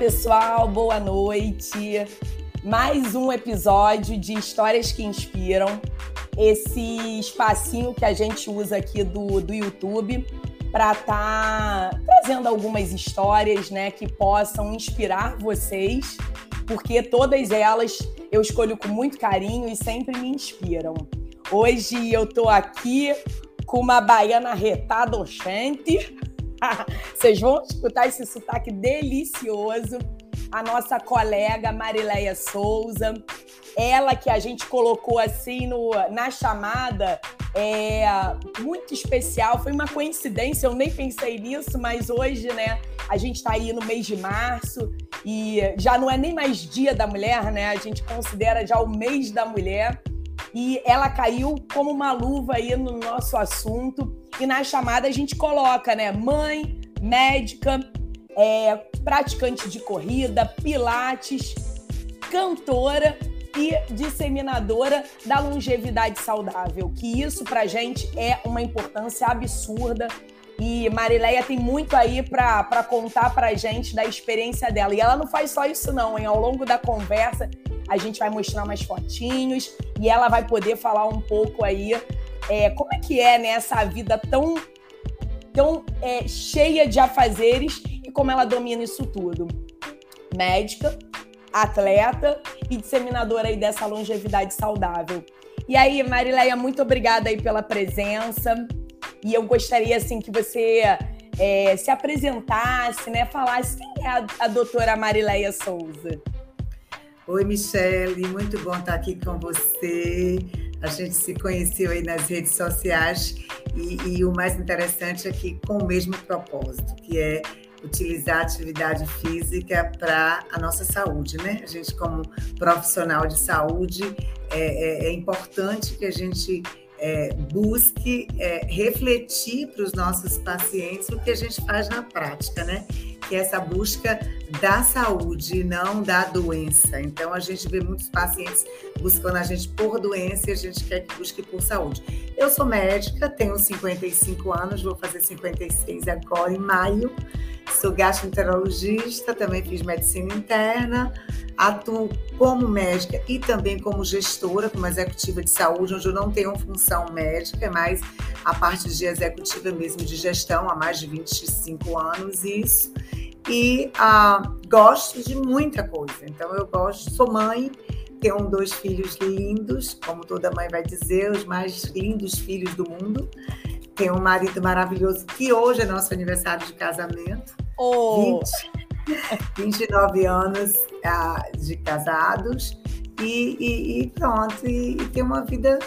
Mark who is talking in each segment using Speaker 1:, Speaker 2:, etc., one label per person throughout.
Speaker 1: pessoal, boa noite. Mais um episódio de Histórias que Inspiram, esse espacinho que a gente usa aqui do, do YouTube para estar tá trazendo algumas histórias né, que possam inspirar vocês, porque todas elas eu escolho com muito carinho e sempre me inspiram. Hoje eu estou aqui com uma baiana retada oxente Vocês vão escutar esse sotaque delicioso. A nossa colega Marileia Souza, ela que a gente colocou assim no, na chamada, é muito especial. Foi uma coincidência, eu nem pensei nisso, mas hoje, né, a gente está aí no mês de março e já não é nem mais Dia da Mulher, né? A gente considera já o mês da mulher e ela caiu como uma luva aí no nosso assunto. E na chamada a gente coloca, né? Mãe, médica, é, praticante de corrida, pilates, cantora e disseminadora da longevidade saudável. Que isso pra gente é uma importância absurda. E Marileia tem muito aí para contar pra gente da experiência dela. E ela não faz só isso, não, hein? Ao longo da conversa, a gente vai mostrar mais fotinhos e ela vai poder falar um pouco aí é, como é que é né, essa vida tão, tão é, cheia de afazeres e como ela domina isso tudo. Médica, atleta e disseminadora aí dessa longevidade saudável. E aí, Marileia, muito obrigada aí pela presença. E eu gostaria, assim, que você é, se apresentasse, né? Falasse quem é a, a doutora Marileia Souza.
Speaker 2: Oi, Michele, muito bom estar aqui com você. A gente se conheceu aí nas redes sociais e, e o mais interessante é que com o mesmo propósito, que é utilizar a atividade física para a nossa saúde, né? A gente, como profissional de saúde, é, é, é importante que a gente é, busque é, refletir para os nossos pacientes o que a gente faz na prática, né? Que é essa busca da saúde, não da doença. Então, a gente vê muitos pacientes buscando a gente por doença e a gente quer que busque por saúde. Eu sou médica, tenho 55 anos, vou fazer 56 agora em maio. Sou gastroenterologista, também fiz medicina interna, atuo como médica e também como gestora, como executiva de saúde, onde eu não tenho função médica, é mais a parte de executiva mesmo de gestão, há mais de 25 anos isso. E ah, gosto de muita coisa. Então, eu gosto, sou mãe, tenho dois filhos lindos, como toda mãe vai dizer, os mais lindos filhos do mundo. Tenho um marido maravilhoso, que hoje é nosso aniversário de casamento.
Speaker 1: Oh.
Speaker 2: 20, 29 anos ah, de casados e, e, e pronto, e, e tem uma vida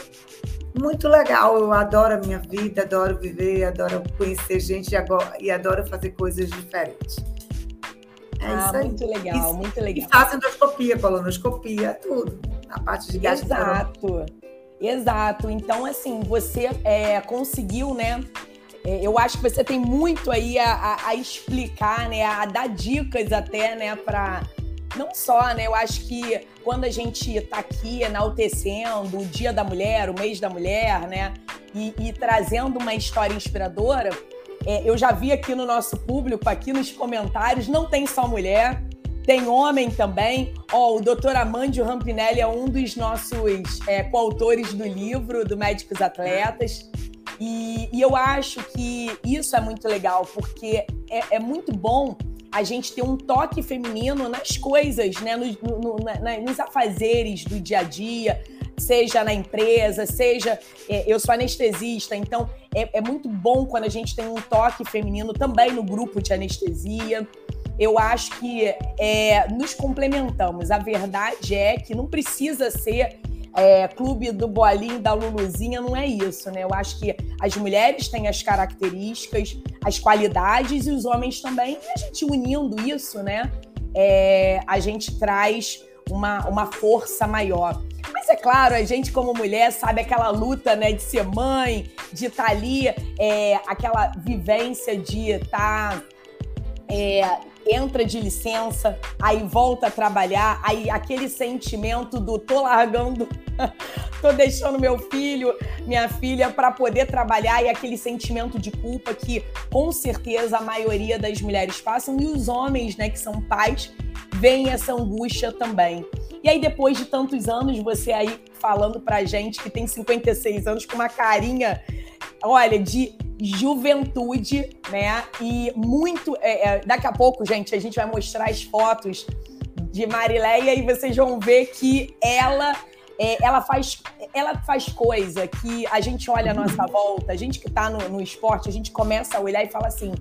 Speaker 2: muito legal. Eu adoro a minha vida, adoro viver, adoro conhecer gente e adoro fazer coisas diferentes.
Speaker 1: É ah, isso aí. muito legal, e, muito legal.
Speaker 2: E faço endoscopia, colonoscopia, tudo. A parte de
Speaker 1: Exato, exato. Então, assim, você é, conseguiu, né? É, eu acho que você tem muito aí a, a, a explicar, né? A dar dicas até, né? Para não só, né? Eu acho que quando a gente está aqui enaltecendo o Dia da Mulher, o mês da mulher, né? E, e trazendo uma história inspiradora, é, eu já vi aqui no nosso público, aqui nos comentários, não tem só mulher, tem homem também. Ó, oh, o doutor Amandio Rampinelli é um dos nossos é, coautores do livro do Médicos Atletas. E, e, eu acho que isso é muito legal, porque é, é, muito bom a gente ter um toque feminino nas coisas, né? No, no, na, nos afazeres do dia a dia, seja na empresa, seja. É, eu sou anestesista, então é, é muito bom quando a gente tem um toque feminino também no grupo de anestesia eu acho que é, nos complementamos. A verdade é que não precisa ser é, clube do bolinho da Luluzinha, não é isso, né? Eu acho que as mulheres têm as características, as qualidades e os homens também. E a gente unindo isso, né? É, a gente traz uma, uma força maior. Mas é claro, a gente como mulher sabe aquela luta, né, de ser mãe, de estar tá ali, é, aquela vivência de estar tá, é, entra de licença, aí volta a trabalhar, aí aquele sentimento do tô largando, tô deixando meu filho, minha filha para poder trabalhar e aquele sentimento de culpa que com certeza a maioria das mulheres passam e os homens, né, que são pais, veem essa angústia também. E aí depois de tantos anos, você aí falando pra gente que tem 56 anos com uma carinha, olha, de juventude, né? E muito. É, é, daqui a pouco, gente, a gente vai mostrar as fotos de Marileia e vocês vão ver que ela. É, ela, faz, ela faz coisa que a gente olha à nossa volta, a gente que está no, no esporte, a gente começa a olhar e fala assim: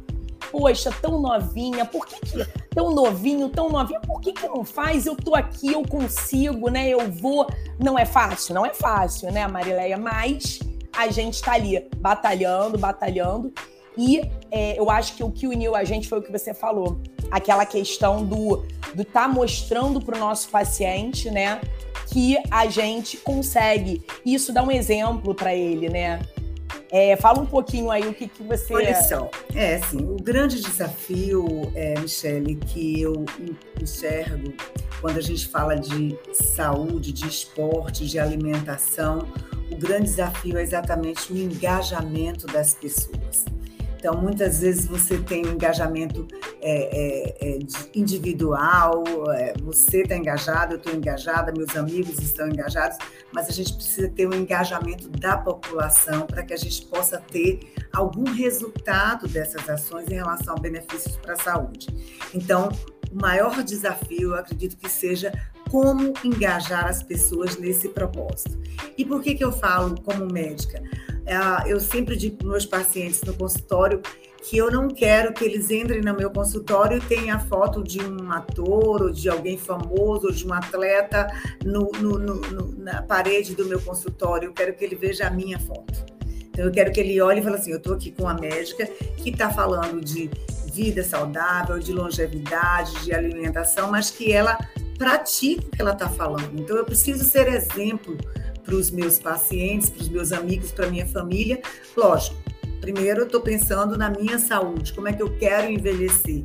Speaker 1: poxa, tão novinha, por que, que tão novinho, tão novinha, por que, que não faz? Eu tô aqui, eu consigo, né? Eu vou. Não é fácil, não é fácil, né, Marileia? Mas a gente está ali batalhando, batalhando. E é, eu acho que o que uniu a gente foi o que você falou. Aquela questão do do tá mostrando para o nosso paciente, né, que a gente consegue. Isso dá um exemplo para ele, né? É, fala um pouquinho aí o que, que você.
Speaker 2: Olha só, é assim, o grande desafio, é, Michele, que eu enxergo quando a gente fala de saúde, de esporte, de alimentação, o grande desafio é exatamente o engajamento das pessoas. Então, muitas vezes você tem um engajamento é, é, é individual, é, você está engajado, eu estou engajada, meus amigos estão engajados, mas a gente precisa ter um engajamento da população para que a gente possa ter algum resultado dessas ações em relação a benefícios para a saúde. Então, o maior desafio, eu acredito que seja como engajar as pessoas nesse propósito. E por que, que eu falo como médica? É, eu sempre digo para meus pacientes no consultório que eu não quero que eles entrem no meu consultório e tenham a foto de um ator, ou de alguém famoso, ou de um atleta no, no, no, na parede do meu consultório. Eu quero que ele veja a minha foto. Então, eu quero que ele olhe e fale assim: eu estou aqui com uma médica que está falando de vida saudável, de longevidade, de alimentação, mas que ela pratica o que ela está falando. Então, eu preciso ser exemplo para os meus pacientes, para os meus amigos, para minha família. Lógico, primeiro eu estou pensando na minha saúde, como é que eu quero envelhecer.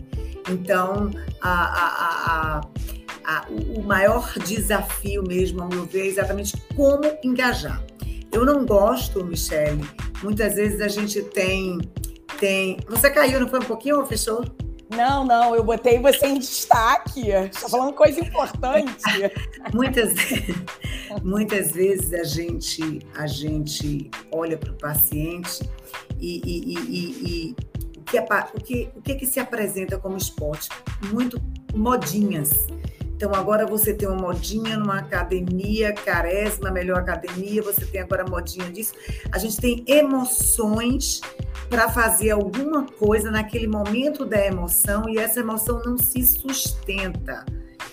Speaker 2: Então, a, a, a, o maior desafio mesmo, ao meu ver, é exatamente como engajar. Eu não gosto, Michele, muitas vezes a gente tem. tem... Você caiu, não foi um pouquinho ou fechou?
Speaker 1: Não, não, eu botei você em destaque. Está falando coisa importante.
Speaker 2: muitas, muitas vezes a gente, a gente olha para o paciente e, e, e, e o, que é, o, que, o que, é que se apresenta como esporte? Muito modinhas. Então, agora você tem uma modinha numa academia, Caresma, melhor academia, você tem agora modinha disso. A gente tem emoções para fazer alguma coisa naquele momento da emoção e essa emoção não se sustenta.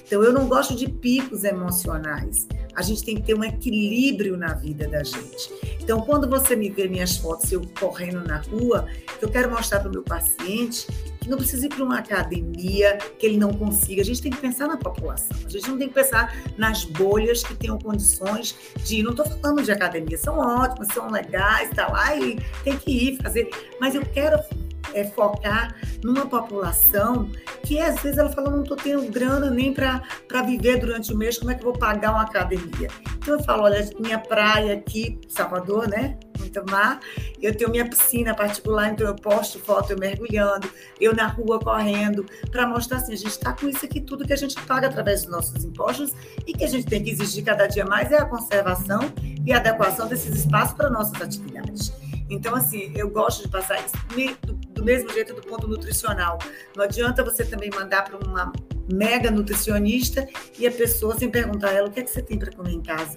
Speaker 2: Então, eu não gosto de picos emocionais. A gente tem que ter um equilíbrio na vida da gente. Então, quando você me vê minhas fotos eu correndo na rua, eu quero mostrar para o meu paciente que não precisa ir para uma academia que ele não consiga. A gente tem que pensar na população. A gente não tem que pensar nas bolhas que tenham condições de. Não estou falando de academia, são ótimas, são legais, tá lá e tem que ir fazer. Mas eu quero é, focar numa população que às vezes ela fala, não estou tendo grana nem para viver durante o mês, como é que eu vou pagar uma academia? Então eu falo, olha, minha praia aqui, Salvador, né? Muito mar, eu tenho minha piscina particular, então eu posto foto eu mergulhando, eu na rua correndo, para mostrar assim, a gente está com isso aqui tudo que a gente paga através dos nossos impostos e que a gente tem que exigir cada dia mais é a conservação e a adequação desses espaços para nossas atividades. Então, assim, eu gosto de passar isso mesmo jeito do ponto nutricional. Não adianta você também mandar para uma mega nutricionista e a pessoa sem perguntar a ela o que é que você tem para comer em casa.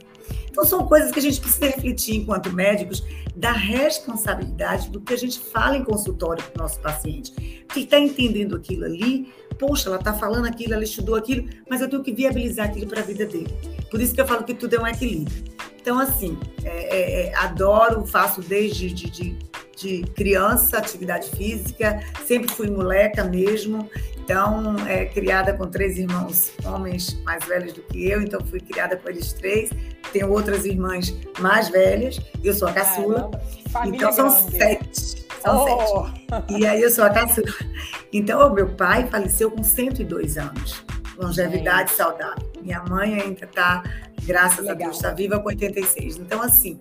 Speaker 2: Então são coisas que a gente precisa refletir enquanto médicos da responsabilidade do que a gente fala em consultório para o nosso paciente. Porque está entendendo aquilo ali, poxa, ela está falando aquilo, ela estudou aquilo, mas eu tenho que viabilizar aquilo para a vida dele. Por isso que eu falo que tudo é um equilíbrio. Então, assim, é, é, é adoro, faço desde de, de de criança, atividade física, sempre fui moleca mesmo. Então, é, criada com três irmãos homens mais velhos do que eu, então fui criada com eles três. Tenho outras irmãs mais velhas, eu sou a caçula. então, são grande. sete. São oh. sete. E aí eu sou a caçula. Então, meu pai faleceu com 102 anos. Longevidade saudável. Minha mãe ainda está, graças Legal. a Deus, está viva com 86. Então, assim,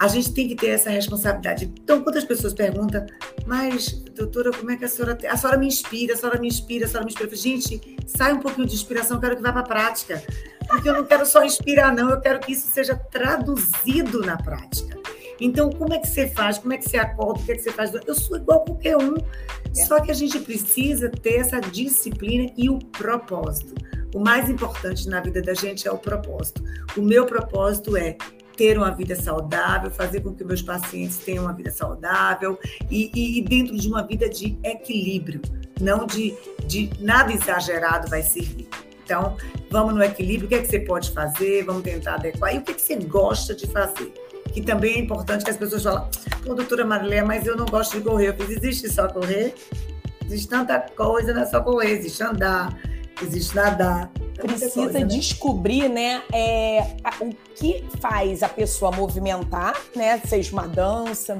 Speaker 2: a gente tem que ter essa responsabilidade. Então, quando as pessoas perguntam, mas, doutora, como é que a senhora. A senhora me inspira, a senhora me inspira, a senhora me inspira. Gente, sai um pouquinho de inspiração, eu quero que vá para a prática. Porque eu não quero só inspirar, não, eu quero que isso seja traduzido na prática. Então, como é que você faz? Como é que você acorda? O que é que você faz? Eu sou igual a qualquer um. É. Só que a gente precisa ter essa disciplina e o propósito. O mais importante na vida da gente é o propósito. O meu propósito é ter uma vida saudável, fazer com que meus pacientes tenham uma vida saudável e, e, e dentro de uma vida de equilíbrio, não de, de nada exagerado vai servir. Então, vamos no equilíbrio, o que é que você pode fazer, vamos tentar adequar, e o que, é que você gosta de fazer que também é importante que as pessoas falam, pô, doutora Marilé, mas eu não gosto de correr. Eu fiz, existe só correr? Existe tanta coisa, não é só correr, existe andar, existe nadar.
Speaker 1: Precisa coisa, né? descobrir, né, é, o que faz a pessoa movimentar, né, seja uma dança,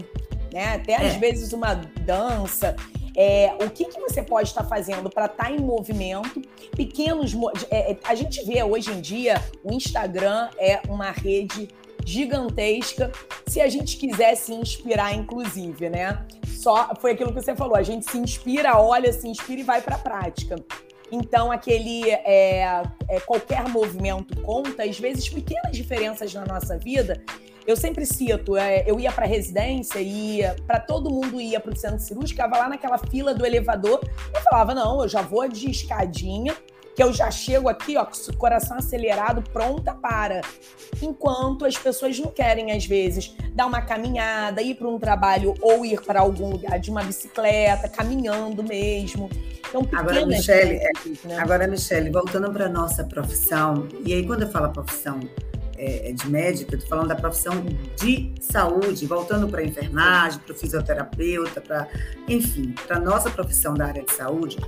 Speaker 1: né, até às é. vezes uma dança, é, o que, que você pode estar fazendo para estar tá em movimento? Pequenos. É, é, a gente vê hoje em dia o Instagram é uma rede gigantesca, se a gente quiser se inspirar, inclusive, né? Só foi aquilo que você falou, a gente se inspira, olha, se inspira e vai para a prática. Então, aquele é, é, qualquer movimento conta, às vezes pequenas diferenças na nossa vida. Eu sempre cito, é, eu ia para residência e para todo mundo ia para o centro cirúrgico, ficava lá naquela fila do elevador e falava não, eu já vou de escadinha que eu já chego aqui, ó, com o coração acelerado, pronta para. Enquanto as pessoas não querem, às vezes, dar uma caminhada, ir para um trabalho ou ir para algum lugar de uma bicicleta, caminhando mesmo.
Speaker 2: Então, agora, Michele, é, né? agora, Michele, voltando para a nossa profissão, e aí quando eu falo profissão é, é de médica, eu estou falando da profissão de saúde, voltando para a enfermagem, para o fisioterapeuta, para, enfim, para a nossa profissão da área de saúde,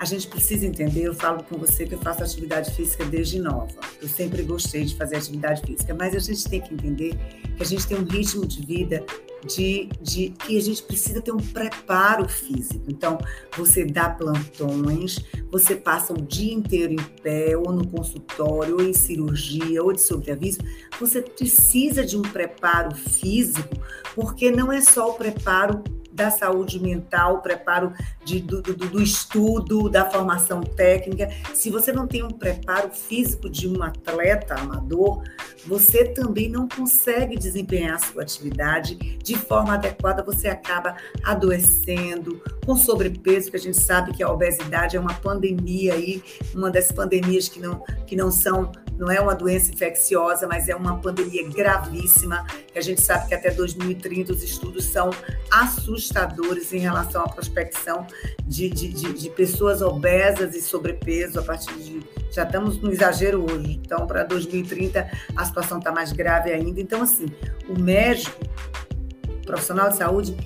Speaker 2: a gente precisa entender, eu falo com você que eu faço atividade física desde nova. Eu sempre gostei de fazer atividade física, mas a gente tem que entender que a gente tem um ritmo de vida de, de que a gente precisa ter um preparo físico. Então, você dá plantões, você passa o dia inteiro em pé, ou no consultório, ou em cirurgia, ou de sobreaviso. Você precisa de um preparo físico, porque não é só o preparo da saúde mental, preparo de, do, do, do, estudo, da formação técnica. Se você não tem um preparo físico de um atleta amador, você também não consegue desempenhar a sua atividade de forma adequada, você acaba adoecendo, com sobrepeso, que a gente sabe que a obesidade é uma pandemia aí, uma das pandemias que não, que não são não é uma doença infecciosa, mas é uma pandemia gravíssima, que a gente sabe que até 2030 os estudos são assustadores em relação à prospecção de, de, de, de pessoas obesas e sobrepeso a partir de. Já estamos no exagero hoje, então para 2030 a situação está mais grave ainda. Então, assim, o médico, profissional de saúde,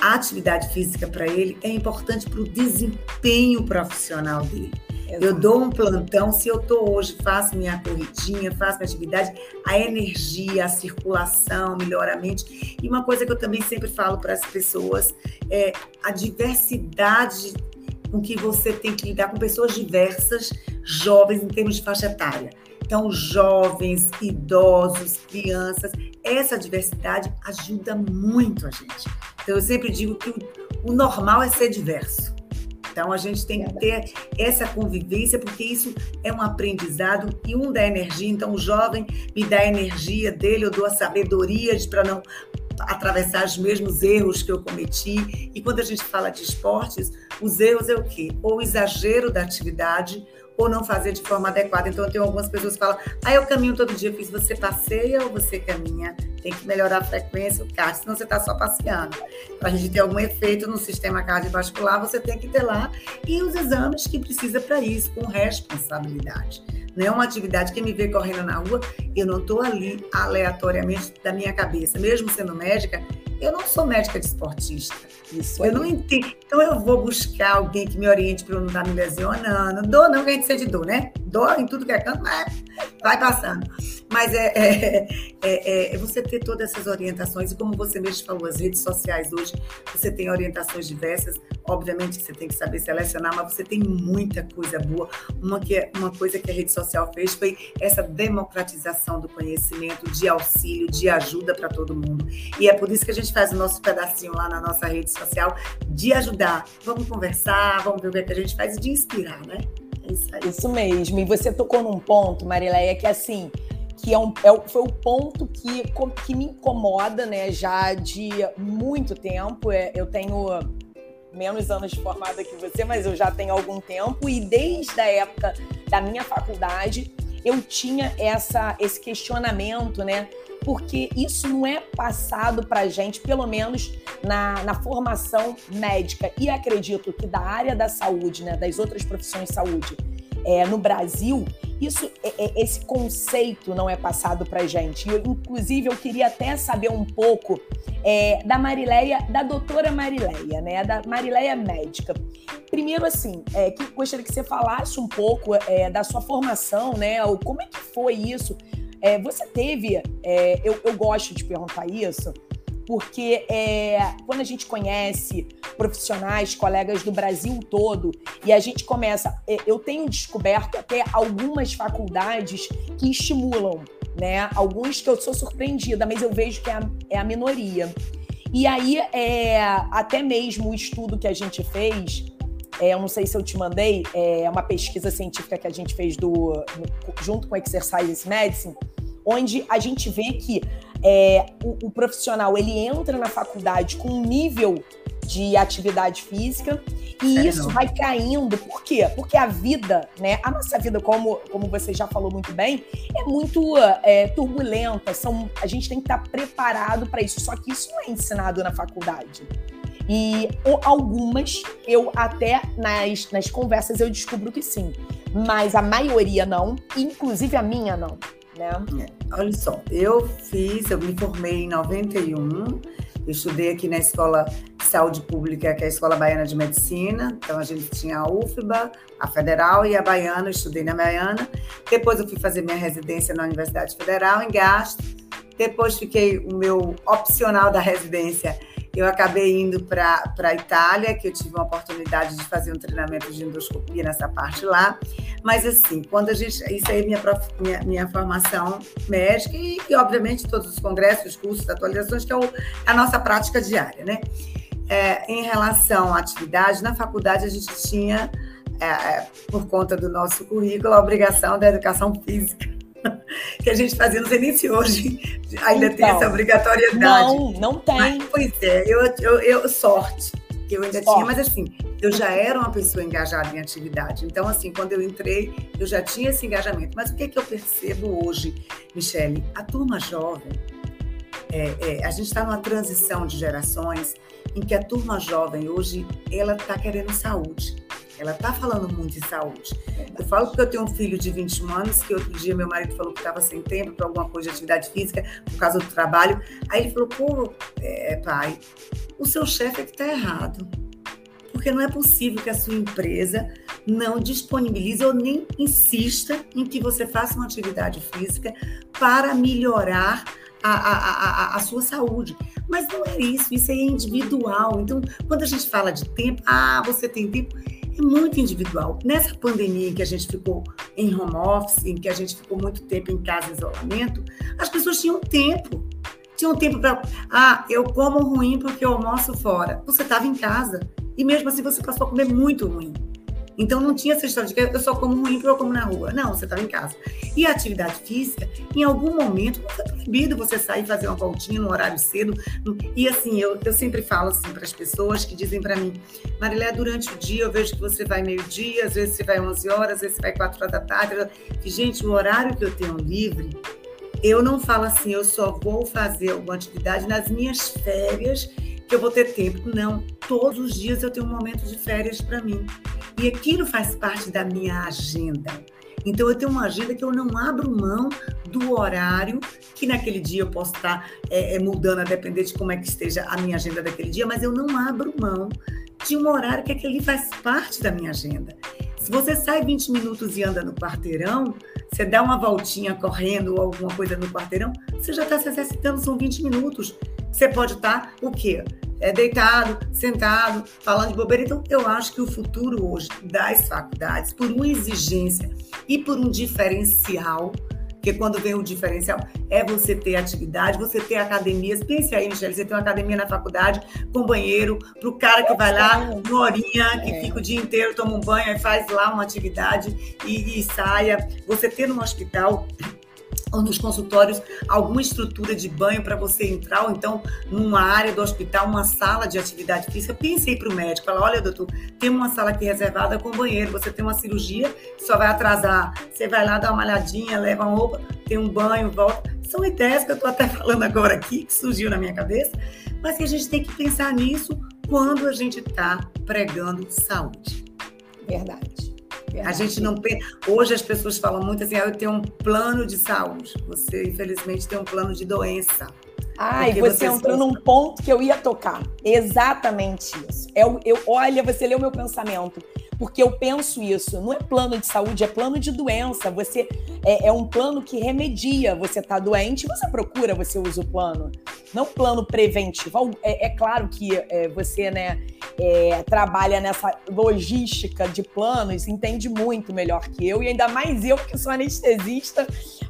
Speaker 2: a atividade física para ele é importante para o desempenho profissional dele. Eu dou um plantão, se eu estou hoje, faço minha corridinha, faço minha atividade, a energia, a circulação melhora a mente. E uma coisa que eu também sempre falo para as pessoas é a diversidade com que você tem que lidar com pessoas diversas, jovens em termos de faixa etária. Então, jovens, idosos, crianças, essa diversidade ajuda muito a gente. Então, eu sempre digo que o normal é ser diverso. Então, a gente tem que ter essa convivência, porque isso é um aprendizado e um dá energia. Então, o jovem me dá a energia dele, eu dou a sabedoria para não atravessar os mesmos erros que eu cometi. E quando a gente fala de esportes, os erros é o quê? Ou o exagero da atividade ou não fazer de forma adequada. Então, eu tenho algumas pessoas que falam, ah, eu caminho todo dia. Eu fiz, você passeia ou você caminha? Tem que melhorar a frequência, o cardio, senão você está só passeando. Para a gente ter algum efeito no sistema cardiovascular, você tem que ter lá e os exames que precisa para isso, com responsabilidade. Não é uma atividade que me vê correndo na rua, eu não estou ali aleatoriamente da minha cabeça. Mesmo sendo médica, eu não sou médica de esportista. Isso eu não entendo. Então eu vou buscar alguém que me oriente para eu não estar tá me lesionando. Dor não, que a gente sente dor, né? Dor em tudo que é canto, mas vai passando. Mas é, é, é, é, você ter todas essas orientações, e como você mesmo falou, as redes sociais hoje, você tem orientações diversas, obviamente que você tem que saber selecionar, mas você tem muita coisa boa. Uma, que, é, uma coisa que a rede social fez foi essa democratização do conhecimento, de auxílio, de ajuda para todo mundo. E é por isso que a gente faz o nosso pedacinho lá na nossa rede social, de ajudar. Vamos conversar, vamos ver o que, é a gente faz, e de inspirar, né?
Speaker 1: É isso, isso mesmo. E você tocou num ponto, Marileia, que assim, que é um, é, foi o ponto que, que me incomoda, né, já de muito tempo. É, eu tenho menos anos de formada que você, mas eu já tenho algum tempo e desde a época da minha faculdade eu tinha essa, esse questionamento, né? Porque isso não é passado para gente, pelo menos na, na formação médica. E acredito que da área da saúde, né, das outras profissões de saúde, é, no Brasil, isso, é, é, esse conceito não é passado para gente. Eu, inclusive, eu queria até saber um pouco é, da Marileia, da doutora Marileia, né? Da Marileia médica. Primeiro, assim, é, que gostaria que você falasse um pouco é, da sua formação, né? Como é que foi isso? É, você teve, eu, eu gosto de perguntar isso, porque é, quando a gente conhece profissionais, colegas do Brasil todo, e a gente começa, é, eu tenho descoberto até algumas faculdades que estimulam, né? Alguns que eu sou surpreendida, mas eu vejo que é a, é a minoria. E aí, é, até mesmo o estudo que a gente fez, é, eu não sei se eu te mandei, é uma pesquisa científica que a gente fez do, junto com Exercise Medicine, onde a gente vê que é, o, o, profissional ele entra na faculdade com um nível de atividade física e isso vai caindo. Por quê? Porque a vida, né? A nossa vida, como, como você já falou muito bem, é muito é, turbulenta. São, a gente tem que estar preparado para isso. Só que isso não é ensinado na faculdade. E algumas, eu até nas, nas conversas eu descubro que sim. Mas a maioria não, inclusive a minha não né?
Speaker 2: Olha só, eu fiz, eu me formei em 91, eu estudei aqui na Escola de Saúde Pública, que é a Escola Baiana de Medicina. Então, a gente tinha a UFBA, a Federal e a Baiana. Eu estudei na Baiana. Depois, eu fui fazer minha residência na Universidade Federal, em Gastro. Depois, fiquei o meu opcional da residência eu acabei indo para a Itália, que eu tive uma oportunidade de fazer um treinamento de endoscopia nessa parte lá. Mas, assim, quando a gente. Isso aí é minha, minha, minha formação médica e, e, obviamente, todos os congressos, cursos, atualizações, que é o, a nossa prática diária, né? É, em relação à atividade, na faculdade a gente tinha, é, é por conta do nosso currículo, a obrigação da educação física. que a gente fazia, não sei nem se hoje ainda então, tem essa obrigatoriedade.
Speaker 1: Não, não tem.
Speaker 2: Mas, pois é, eu, eu, eu sorte que eu ainda tinha, mas assim, eu já era uma pessoa engajada em atividade. Então, assim, quando eu entrei, eu já tinha esse engajamento. Mas o que, é que eu percebo hoje, Michele? A turma jovem, é, é, a gente está numa transição de gerações em que a turma jovem hoje, ela está querendo saúde. Ela está falando muito em saúde. Eu falo porque eu tenho um filho de 21 anos, que outro dia meu marido falou que estava sem tempo para alguma coisa de atividade física, por causa do trabalho. Aí ele falou: pô, é, pai, o seu chefe é que está errado. Porque não é possível que a sua empresa não disponibilize ou nem insista em que você faça uma atividade física para melhorar a, a, a, a, sua saúde. Mas não é isso, isso é individual. Então, quando a gente fala de tempo, ah, você tem tempo é muito individual. Nessa pandemia em que a gente ficou em home office, em que a gente ficou muito tempo em casa em isolamento, as pessoas tinham tempo. Tinham tempo para. Ah, eu como ruim porque eu almoço fora. Você estava em casa. E mesmo assim você passou a comer muito ruim. Então não tinha essa história de que eu só como ruim porque eu como na rua. Não, você estava em casa. E a atividade física, em algum momento, não foi proibido você sair fazer uma voltinha no horário cedo. E assim, eu, eu sempre falo assim para as pessoas que dizem para mim, Marilé, durante o dia eu vejo que você vai meio-dia, às vezes você vai 11 horas, às vezes você vai 4 horas da tarde. E, gente, o horário que eu tenho livre, eu não falo assim, eu só vou fazer alguma atividade nas minhas férias que eu vou ter tempo. Não, todos os dias eu tenho um momento de férias para mim. E aquilo faz parte da minha agenda. Então, eu tenho uma agenda que eu não abro mão do horário, que naquele dia eu posso estar é, é, mudando a depender de como é que esteja a minha agenda daquele dia, mas eu não abro mão de um horário que aquele faz parte da minha agenda. Se você sai 20 minutos e anda no quarteirão, você dá uma voltinha correndo ou alguma coisa no quarteirão, você já está se exercitando, são 20 minutos. Você pode estar tá, o quê? É deitado, sentado, falando de bobeira. Então, eu acho que o futuro hoje das faculdades, por uma exigência e por um diferencial, porque quando vem o diferencial, é você ter atividade, você ter academias. Pense aí, Michelle, você tem uma academia na faculdade com banheiro, para o cara que vai lá, uma horinha, que é. fica o dia inteiro, toma um banho e faz lá uma atividade e, e saia. Você ter no hospital ou nos consultórios alguma estrutura de banho para você entrar, ou então numa área do hospital, uma sala de atividade física. Pense aí para o médico, fala, olha, doutor, tem uma sala aqui reservada com banheiro, você tem uma cirurgia, só vai atrasar. Você vai lá dar uma malhadinha, leva uma roupa, tem um banho, volta. São ideias que eu estou até falando agora aqui, que surgiu na minha cabeça, mas que a gente tem que pensar nisso quando a gente está pregando saúde.
Speaker 1: Verdade.
Speaker 2: A gente não Hoje as pessoas falam muito assim: ah, eu tenho um plano de saúde. Você, infelizmente, tem um plano de doença.
Speaker 1: Ah, e você, você entrou num ponto que eu ia tocar. Exatamente isso. Eu, eu, olha, você leu meu pensamento porque eu penso isso. Não é plano de saúde, é plano de doença. Você é, é um plano que remedia. Você está doente, você procura, você usa o plano. Não plano preventivo. É, é claro que é, você né, é, trabalha nessa logística de planos, entende muito melhor que eu, e ainda mais eu, que sou anestesista,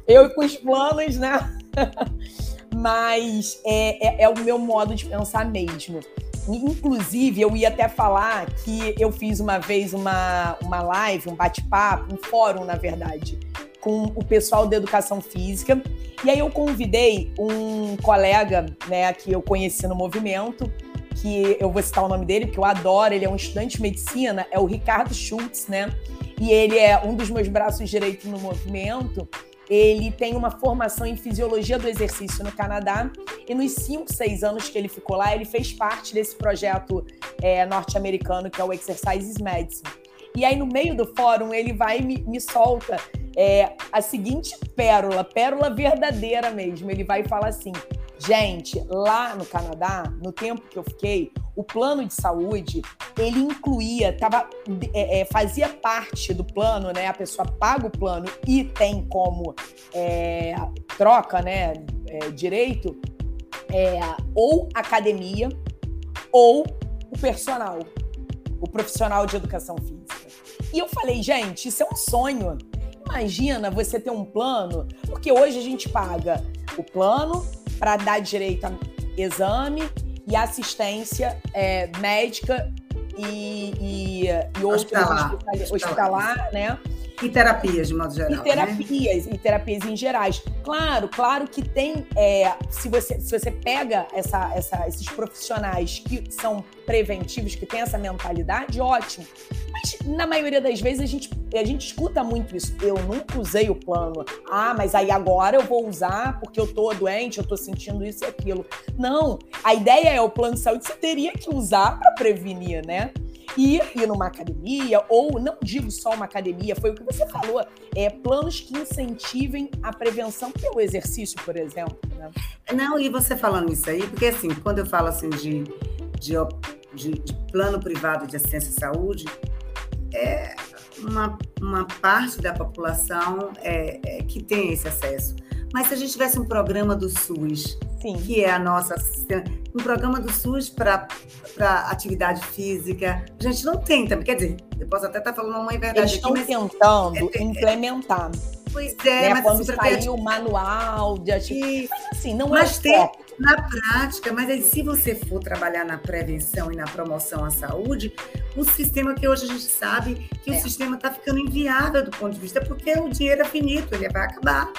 Speaker 1: eu com os planos, né? Mas é, é, é o meu modo de pensar mesmo. Inclusive, eu ia até falar que eu fiz uma vez uma, uma live, um bate-papo, um fórum, na verdade, com o pessoal da educação física. E aí eu convidei um colega, né, que eu conheci no movimento, que eu vou citar o nome dele, porque eu adoro, ele é um estudante de medicina, é o Ricardo Schultz, né? E ele é um dos meus braços direitos no movimento. Ele tem uma formação em fisiologia do exercício no Canadá e nos 5, 6 anos que ele ficou lá, ele fez parte desse projeto é, norte-americano que é o Exercises Medicine. E aí, no meio do fórum, ele vai e me, me solta é, a seguinte pérola, pérola verdadeira mesmo. Ele vai e fala assim: gente, lá no Canadá, no tempo que eu fiquei, o plano de saúde ele incluía, tava, é, é, fazia parte do plano, né? A pessoa paga o plano e tem como é, troca, né? É, direito é, ou academia ou o personal, o profissional de educação física. E eu falei, gente, isso é um sonho. Imagina você ter um plano, porque hoje a gente paga o plano para dar direito a exame e assistência é, médica e, e, e outros hospitalar, hospitalar, hospitalar, né?
Speaker 2: E terapias, de modo geral.
Speaker 1: E né? terapias, né? e terapias em gerais. Claro, claro que tem. É, se, você, se você pega essa, essa, esses profissionais que são preventivos, que têm essa mentalidade, ótimo. Mas na maioria das vezes a gente, a gente escuta muito isso. Eu nunca usei o plano. Ah, mas aí agora eu vou usar porque eu tô doente, eu tô sentindo isso e aquilo. Não, a ideia é o plano de saúde você teria que usar para prevenir, né? Ir, ir numa academia, ou não digo só uma academia, foi o que você falou, é, planos que incentivem a prevenção pelo exercício, por exemplo. Né?
Speaker 2: Não, e você falando isso aí, porque assim, quando eu falo assim de, de, de, de plano privado de assistência à saúde, é uma, uma parte da população é, é, que tem esse acesso. Mas se a gente tivesse um programa do SUS, Sim. que é a nossa um programa do SUS para atividade física, a gente não tem também. Quer dizer, eu posso até estar tá falando uma verdade.
Speaker 1: Eles estão tentando é, é, implementar.
Speaker 2: Pois é,
Speaker 1: né? mas quando assim, sair o manual de atividade. Mas assim, não é
Speaker 2: mas é tem, na prática, mas aí, se você for trabalhar na prevenção e na promoção à saúde, o sistema que hoje a gente sabe que é. o sistema está ficando inviável do ponto de vista, porque o dinheiro é finito, ele vai acabar.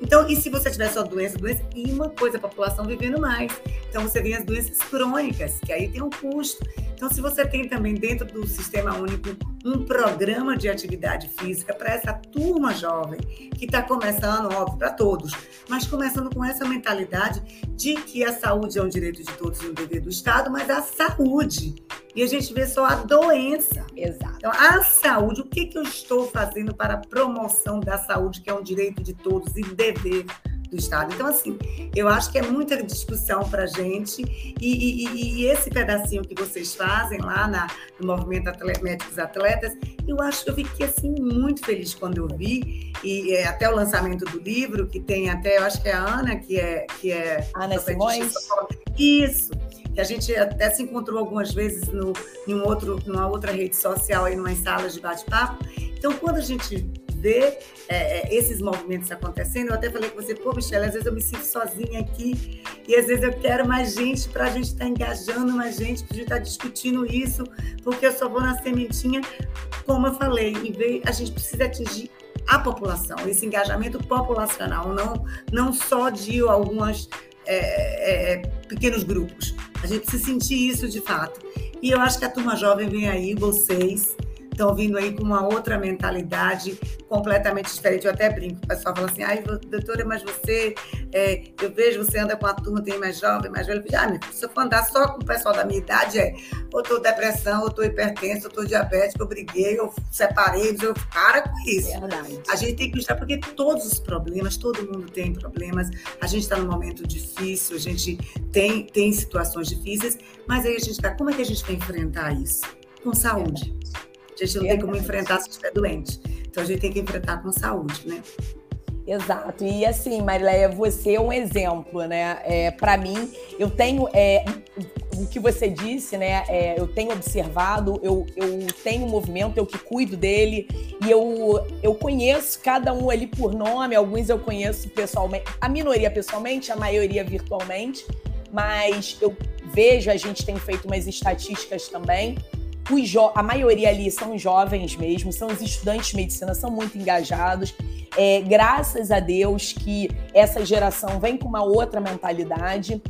Speaker 2: Então, e se você tiver só doença, doença, e uma coisa, a população vivendo mais. Então, você tem as doenças crônicas, que aí tem um custo. Então, se você tem também dentro do Sistema Único um programa de atividade física para essa turma jovem que está começando, óbvio, para todos, mas começando com essa mentalidade de que a saúde é um direito de todos e um dever do Estado, mas a saúde. E a gente vê só a doença.
Speaker 1: Exato.
Speaker 2: Então, a saúde, o que, que eu estou fazendo para a promoção da saúde, que é um direito de todos e dever do Estado. Então, assim, eu acho que é muita discussão para a gente e, e, e, esse pedacinho que vocês fazem lá na, no Movimento Atlet Médicos Atletas, eu acho que eu fiquei, assim, muito feliz quando eu vi e é, até o lançamento do livro, que tem até, eu acho que é a Ana, que é... Que é
Speaker 1: Ana Simões.
Speaker 2: Isso, que a gente até se encontrou algumas vezes no, em um outro, numa outra rede social, aí, numa salas de bate-papo. Então, quando a gente ver é, é, esses movimentos acontecendo. Eu até falei com você, pô, Michelle, às vezes eu me sinto sozinha aqui e às vezes eu quero mais gente para a gente estar tá engajando mais gente, para a gente estar tá discutindo isso, porque eu só vou na sementinha, como eu falei, e a gente precisa atingir a população, esse engajamento populacional, não, não só de algumas é, é, pequenos grupos. A gente precisa sentir isso de fato. E eu acho que a turma jovem vem aí, vocês, estão vindo aí com uma outra mentalidade completamente diferente. Eu até brinco, o pessoal fala assim, ai, doutora, mas você, é, eu vejo você anda com a turma, tem mais jovem, mais velho. Ah, meu, se eu for andar só com o pessoal da minha idade, é, ou estou depressão, ou estou hipertenso, ou estou diabético, eu briguei, eu separei, eu para com isso. Verdade. A gente tem que estar, porque todos os problemas, todo mundo tem problemas, a gente está num momento difícil, a gente tem, tem situações difíceis, mas aí a gente está, como é que a gente vai enfrentar isso? Com saúde. A gente não tem como enfrentar se estiver doente. Então a gente tem que enfrentar com saúde, né?
Speaker 1: Exato. E assim, Marileia, você é um exemplo, né? É, Para mim, eu tenho é, o que você disse, né? É, eu tenho observado, eu, eu tenho um movimento, eu que cuido dele, e eu, eu conheço cada um ali por nome, alguns eu conheço pessoalmente, a minoria pessoalmente, a maioria virtualmente, mas eu vejo, a gente tem feito umas estatísticas também a maioria ali são jovens mesmo, são os estudantes de medicina, são muito engajados. É, graças a Deus que essa geração vem com uma outra mentalidade.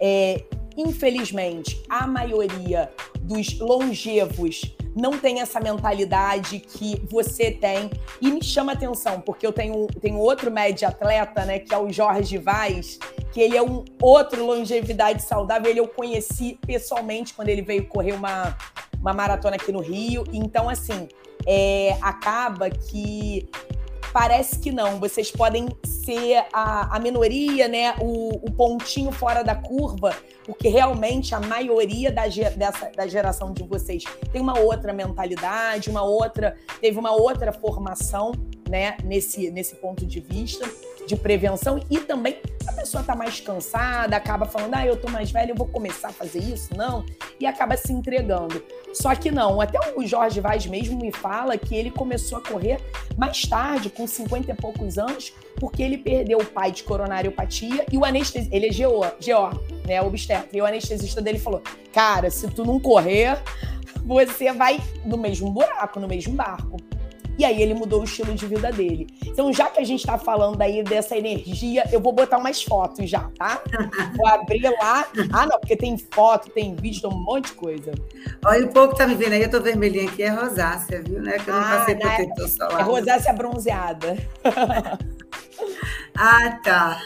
Speaker 1: É, infelizmente, a maioria dos longevos não tem essa mentalidade que você tem. E me chama atenção, porque eu tenho, tenho outro médio atleta, né, que é o Jorge Vaz, que ele é um outro longevidade saudável. Ele eu conheci pessoalmente quando ele veio correr uma, uma maratona aqui no Rio. Então, assim, é, acaba que parece que não. Vocês podem ser a, a minoria, né? O, o, pontinho fora da curva, porque realmente a maioria da, dessa, da geração de vocês tem uma outra mentalidade, uma outra, teve uma outra formação, né? Nesse, nesse ponto de vista de prevenção e também a pessoa está mais cansada, acaba falando, ah, eu tô mais velha, eu vou começar a fazer isso, não, e acaba se entregando. Só que não, até o Jorge Vaz mesmo me fala que ele começou a correr mais tarde, com 50 e poucos anos, porque ele perdeu o pai de coronariopatia e o anestesista, ele é geó, geó, né, obstetra, e o anestesista dele falou, cara, se tu não correr, você vai no mesmo buraco, no mesmo barco. E aí ele mudou o estilo de vida dele. Então, já que a gente está falando aí dessa energia, eu vou botar umas fotos já, tá? Vou abrir lá. Ah, não, porque tem foto, tem vídeo, tem um monte de coisa.
Speaker 2: Olha, o pouco que tá me vendo aí, eu tô vermelhinha aqui, é rosácea, viu? Né? Que eu não ah, passei né? protetor solar.
Speaker 1: É rosácea bronzeada.
Speaker 2: ah, tá.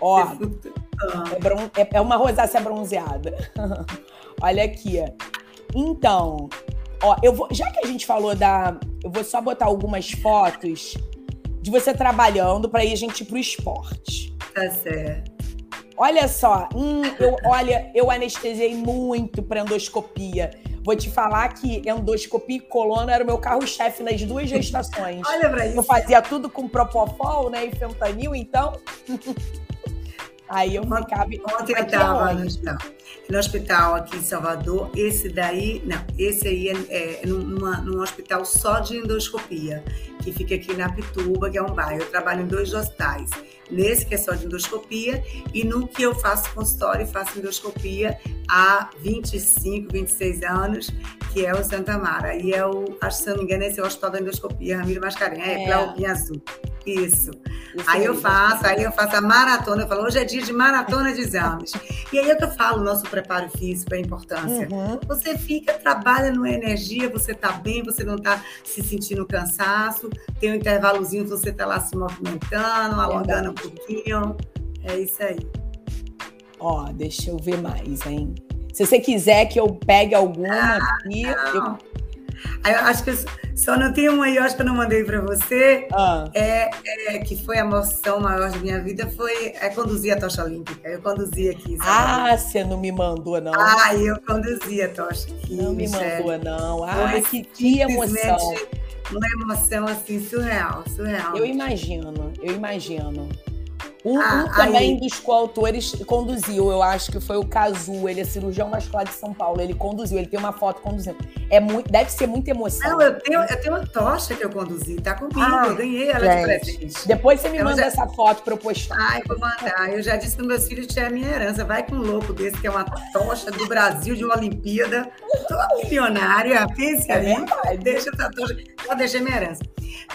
Speaker 1: Ó, é, bron... É, é uma rosácea bronzeada. Olha aqui. Então, Ó, eu vou, já que a gente falou da. Eu vou só botar algumas fotos de você trabalhando para ir a gente ir pro esporte.
Speaker 2: Tá certo.
Speaker 1: Olha só, hum, eu, olha, eu anestesiei muito para endoscopia. Vou te falar que endoscopia e coluna era o meu carro-chefe nas duas gestações.
Speaker 2: olha pra isso.
Speaker 1: Eu fazia tudo com propofol, né, e fentanil, então. Aí eu ficava.
Speaker 2: Ontem eu estava no, no hospital aqui em Salvador. Esse daí, não, esse aí é, é numa, num hospital só de endoscopia, que fica aqui na Pituba, que é um bairro. Eu trabalho em dois hospitais. Nesse que é só de endoscopia, e no que eu faço consultório e faço endoscopia há 25, 26 anos, que é o Santa Mara. E é o, acho que se não me engano, esse é o Hospital da Endoscopia, Ramiro Mascarenhas, é, é. Azul. Isso. Isso aí eu faço, aí eu faço a maratona, eu falo, hoje é dia de maratona de exames. e aí é que eu falo, nosso preparo físico, a importância. Uhum. Você fica, trabalha numa energia, você tá bem, você não tá se sentindo cansaço, tem um intervalozinho, você tá lá se movimentando, alongando um pouquinho. É isso aí.
Speaker 1: Ó, deixa eu ver mais, hein? Se você quiser que eu pegue alguma
Speaker 2: ah, aqui,
Speaker 1: eu...
Speaker 2: Aí, acho que só não tem uma aí, eu acho que eu não mandei para você,
Speaker 1: Ah.
Speaker 2: é, é, que foi a emoção maior da minha vida, foi é, conduzir a tocha olímpica. Eu conduzi aqui. Salvador.
Speaker 1: Ah, você não me mandou, não.
Speaker 2: Ah, eu conduzi a tocha aqui.
Speaker 1: não me mandou, não. Ah,
Speaker 2: Foi
Speaker 1: que, que emoção.
Speaker 2: Uma emoção assim surreal, surreal.
Speaker 1: Eu imagino, eu imagino. Um,
Speaker 2: Ah,
Speaker 1: um também
Speaker 2: aí-
Speaker 1: dos coautores conduziu, eu acho que foi o Cazu, ele é cirurgião vascular de São Paulo, ele conduziu, ele tem uma foto conduzindo. É muito, deve ser muita emoção.
Speaker 2: Não, eu tenho, eu tenho uma tocha que eu conduzi, tá comigo,
Speaker 1: Ah,
Speaker 2: eu ganhei ela de
Speaker 1: gente.
Speaker 2: presente.
Speaker 1: Depois você me
Speaker 2: Eu
Speaker 1: manda
Speaker 2: já-
Speaker 1: essa foto pra eu postar.
Speaker 2: Ai, vou mandar. Eu já disse para meus filhos que é a minha herança. Vai com um louco desse, que é uma tocha do Brasil, de uma Olimpíada. Tô milionária, pense
Speaker 1: É verdade.
Speaker 2: Deixa essa tocha, só deixei minha herança.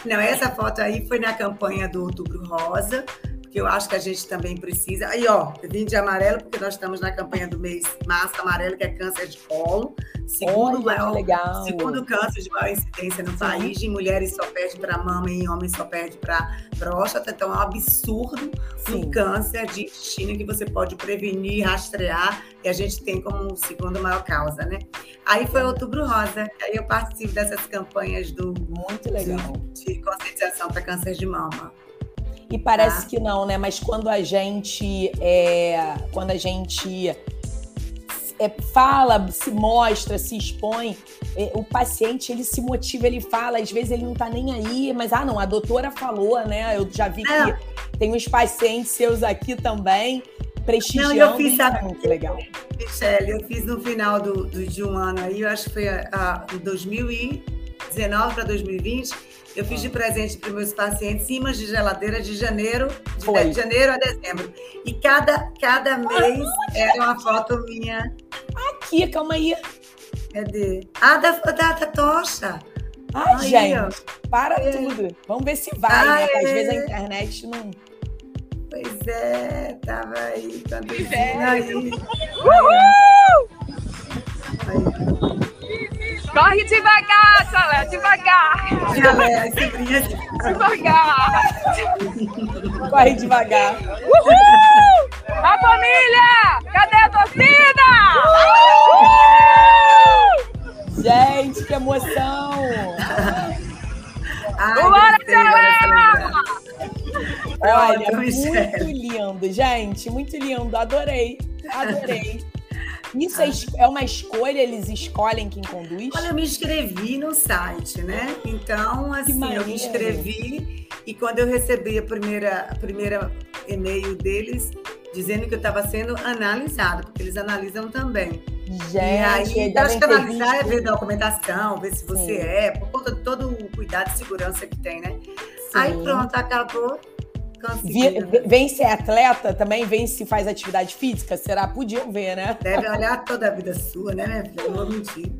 Speaker 2: Não, essa foto aí foi na campanha do Outubro Rosa, porque eu acho que a gente também precisa. Aí, ó, vim de amarelo, porque nós estamos na campanha do mês Massa Amarelo, que é câncer de colo. Segundo
Speaker 1: Olha,
Speaker 2: maior
Speaker 1: legal.
Speaker 2: Segundo câncer de maior incidência no país, em mulheres só perde para mama e em homens só perde para próstata. Então é um absurdo
Speaker 1: Sim.
Speaker 2: um câncer de intestino que você pode prevenir, rastrear, e a gente tem como segunda maior causa, né? Aí foi Outubro Rosa, aí eu participo dessas campanhas do,
Speaker 1: Muito legal.
Speaker 2: de conscientização para câncer de mama.
Speaker 1: E parece
Speaker 2: Tá.
Speaker 1: que não, né? Mas quando a gente é, quando a gente é, fala, se mostra, se expõe, é, o paciente ele se motiva, ele fala, às vezes ele não tá nem aí, mas ah, não, a doutora falou, né? Eu já vi
Speaker 2: Não.
Speaker 1: que tem uns pacientes seus aqui também prestigiando.
Speaker 2: Não, eu fiz,
Speaker 1: isso é
Speaker 2: sabe-
Speaker 1: muito legal.
Speaker 2: Michele, eu fiz no final do, do- de um ano aí, eu acho que foi a, a, em 2019 para 2020, eu fiz de presente para meus pacientes imãs de geladeira de janeiro, de, de janeiro a dezembro. E cada, cada mês era uma foto minha.
Speaker 1: Aqui, calma aí.
Speaker 2: Cadê? Ah, da, da, da tocha.
Speaker 1: Ai, gente,
Speaker 2: ó.
Speaker 1: para
Speaker 2: É.
Speaker 1: tudo. Vamos ver se vai,
Speaker 2: Ah,
Speaker 1: né? Porque às
Speaker 2: é.
Speaker 1: vezes a internet não.
Speaker 2: Pois é, tava aí, conduzindo
Speaker 1: velho.
Speaker 2: aí. Aí.
Speaker 3: Corre devagar, Salé, devagar,
Speaker 2: as sobrinhas.
Speaker 3: devagar.
Speaker 1: Corre devagar.
Speaker 3: A família, cadê a torcida?
Speaker 1: Gente, que emoção!
Speaker 3: Bora,
Speaker 2: dessa
Speaker 1: Olha, muito lindo, gente, muito lindo. Adorei, adorei. Isso é, es- é uma escolha, eles escolhem quem conduz?
Speaker 2: Olha, eu me inscrevi no site, né? Então, assim, eu me inscrevi e quando eu recebi a primeira, a primeira e-mail deles dizendo que eu estava sendo analisada, porque eles analisam também.
Speaker 1: Gente,
Speaker 2: e aí,
Speaker 1: devem
Speaker 2: acho que analisar é
Speaker 1: visto-
Speaker 2: ver documentação, ver se você
Speaker 1: Sim.
Speaker 2: é, por conta de todo o cuidado de segurança que tem, né? Aí
Speaker 1: Sim.
Speaker 2: pronto, acabou. Consegui.
Speaker 1: Vem ser atleta também, vem se faz atividade física? Será? Podiam ver, né?
Speaker 2: Deve olhar toda a vida sua, né, minha filha? Não vou mentir.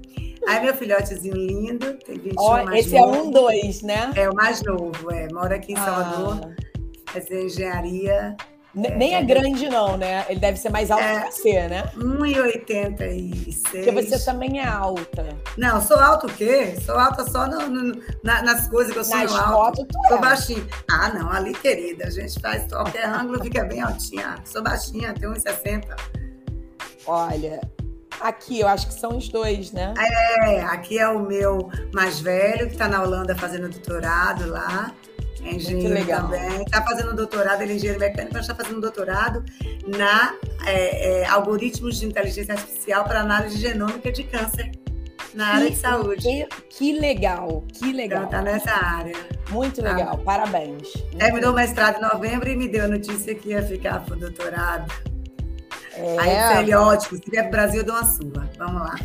Speaker 2: Aí meu filhotezinho lindo, tem 21
Speaker 1: Ó,
Speaker 2: mais
Speaker 1: esse é
Speaker 2: novo.
Speaker 1: um dois, né?
Speaker 2: É o mais novo, é. Mora aqui em Salvador,
Speaker 1: Ah,
Speaker 2: fazer engenharia.
Speaker 1: Ne- nem é grande, não, né? Ele deve ser mais alto
Speaker 2: É.
Speaker 1: que você, né?
Speaker 2: 1,86.
Speaker 1: Porque você também é alta.
Speaker 2: Não, sou alto o quê? Sou alta só no- no- na- nas coisas que eu sou
Speaker 1: Nas
Speaker 2: alto.
Speaker 1: fotos, tu
Speaker 2: Sou
Speaker 1: é.
Speaker 2: baixinha. Ah, não, ali, querida, a gente faz qualquer ângulo, fica bem altinha. Sou baixinha, tenho 1,60.
Speaker 1: Olha, aqui eu acho que são os dois, né?
Speaker 2: É, aqui é o meu mais velho, que está na Holanda fazendo doutorado lá. É engenheiro
Speaker 1: legal.
Speaker 2: também. Está fazendo doutorado, ele é engenheiro mecânico, mas está fazendo doutorado na é, é, algoritmos de inteligência artificial para análise genômica de câncer na área
Speaker 1: Que-
Speaker 2: de saúde.
Speaker 1: Que, que legal, que
Speaker 2: Então,
Speaker 1: legal.
Speaker 2: está nessa área.
Speaker 1: Muito
Speaker 2: Tá.
Speaker 1: legal, parabéns.
Speaker 2: Terminou o mestrado em novembro e me deu a notícia que ia ficar para o doutorado. Aí
Speaker 1: É,
Speaker 2: disse ele, ótimo, se vier para o Brasil, eu dou uma sua. Vamos lá.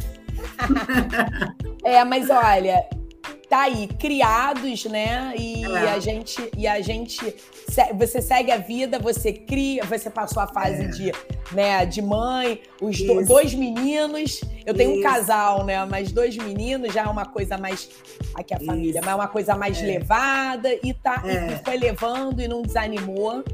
Speaker 1: é, mas olha, tá aí, criados, né? E
Speaker 2: É.
Speaker 1: a gente, e a gente, você segue a vida, você cria, você passou a fase
Speaker 2: É.
Speaker 1: de, né, de mãe, os do- dois meninos. Eu tenho um
Speaker 2: Isso.
Speaker 1: casal, né? Mas dois meninos já é uma coisa mais aqui a família,
Speaker 2: Isso.
Speaker 1: mas é uma coisa mais
Speaker 2: É.
Speaker 1: levada e tá e-
Speaker 2: É.
Speaker 1: e foi levando e não desanimou,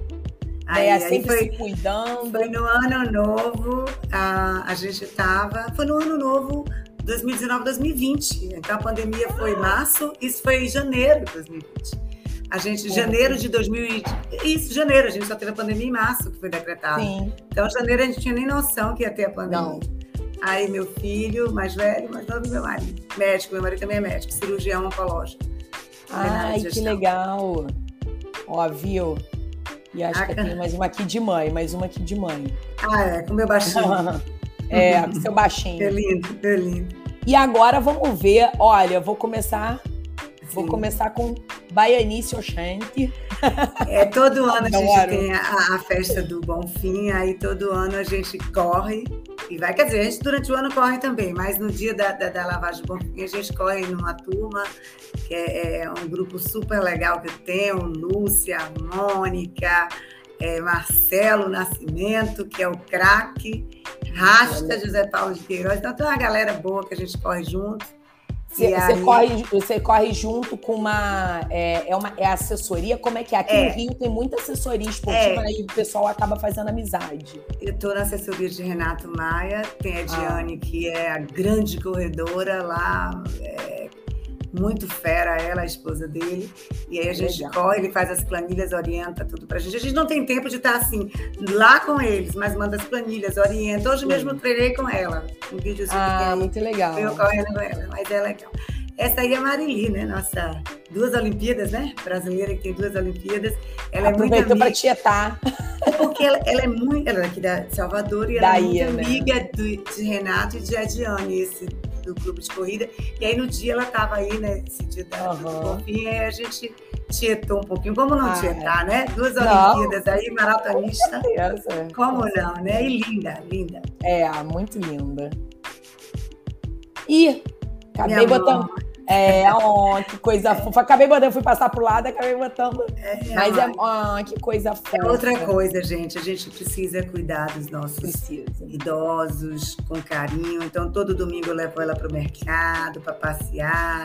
Speaker 2: Aí,
Speaker 1: né?
Speaker 2: aí
Speaker 1: Sempre
Speaker 2: foi,
Speaker 1: se cuidando.
Speaker 2: Foi no ano novo, a, a gente estava. Foi no ano novo 2019, 2020. Então a pandemia foi em março, isso foi em janeiro de 2020. A gente, janeiro de 2020. Isso, janeiro, a gente só teve a pandemia em março, que foi decretado.
Speaker 1: Sim.
Speaker 2: Então, janeiro a gente tinha nem noção que ia ter a pandemia.
Speaker 1: Não.
Speaker 2: Aí meu filho, mais velho, mais novo, meu marido. Médico, meu marido também é médico, cirurgião oncológico.
Speaker 1: Ai, que legal. Ó, viu? E acho ah, que tem mais uma aqui de mãe, mais uma aqui de mãe.
Speaker 2: Ah, é, com meu baixinho.
Speaker 1: é, com seu baixinho.
Speaker 2: É lindo, é lindo.
Speaker 1: E agora vamos ver, olha, vou começar Vou começar com Baianice Oxente.
Speaker 2: É, todo ano a gente tem a, a, festa do Bonfim, aí todo ano a gente corre e vai. Quer dizer, a gente durante o ano corre também, mas no dia da, da, da lavagem do Bonfim a gente corre numa turma, que é, é um grupo super legal que tem, o Lúcia, Mônica, é, Marcelo Nascimento, que é o craque, Rasta, José Paulo de Queiroz. Então tem uma galera boa que a gente corre junto.
Speaker 1: Você, aí... corre, você corre junto com uma é, é uma. é assessoria? Como é que é? Aqui é. no Rio tem muita assessoria esportiva, é. aí o pessoal acaba fazendo amizade.
Speaker 2: Eu estou na assessoria de Renato Maia, tem a Diane, ah. que é a grande corredora lá, é, muito fera ela, a esposa dele. E aí a gente Legal. corre, ele faz as planilhas, orienta tudo pra gente. A gente não tem tempo de estar assim, lá com eles, mas manda as planilhas, orienta. Hoje Sim. mesmo treinei com ela. Um videozinho
Speaker 1: ah, muito legal.
Speaker 2: Eu correndo com ela, mas é legal. Essa aí é a Marili, né? Nossa, duas Olimpíadas, né? Brasileira que tem duas Olimpíadas. Ela
Speaker 1: Aproveitou é muito para tietar.
Speaker 2: Porque ela, ela, é muito. Ela é daqui da Salvador e ela Daí, é muito né? amiga do, de Renato e de Adiane, esse do clube de corrida. E aí no dia ela estava aí, né? Esse dia da uhum. e aí a gente tietou um pouquinho. Como não ah, tietar, é. né? Duas não. Olimpíadas aí, maratonista. Como não, né? E linda, linda.
Speaker 1: É, muito linda. E acabei botando. É, oh, que coisa fofa. Acabei botando, fui passar pro lado, acabei botando. É, Mas é, oh, que coisa fofa.
Speaker 2: É outra coisa, gente. A gente precisa cuidar dos nossos precisa. idosos com carinho. Então, todo domingo eu levo ela pro mercado para passear.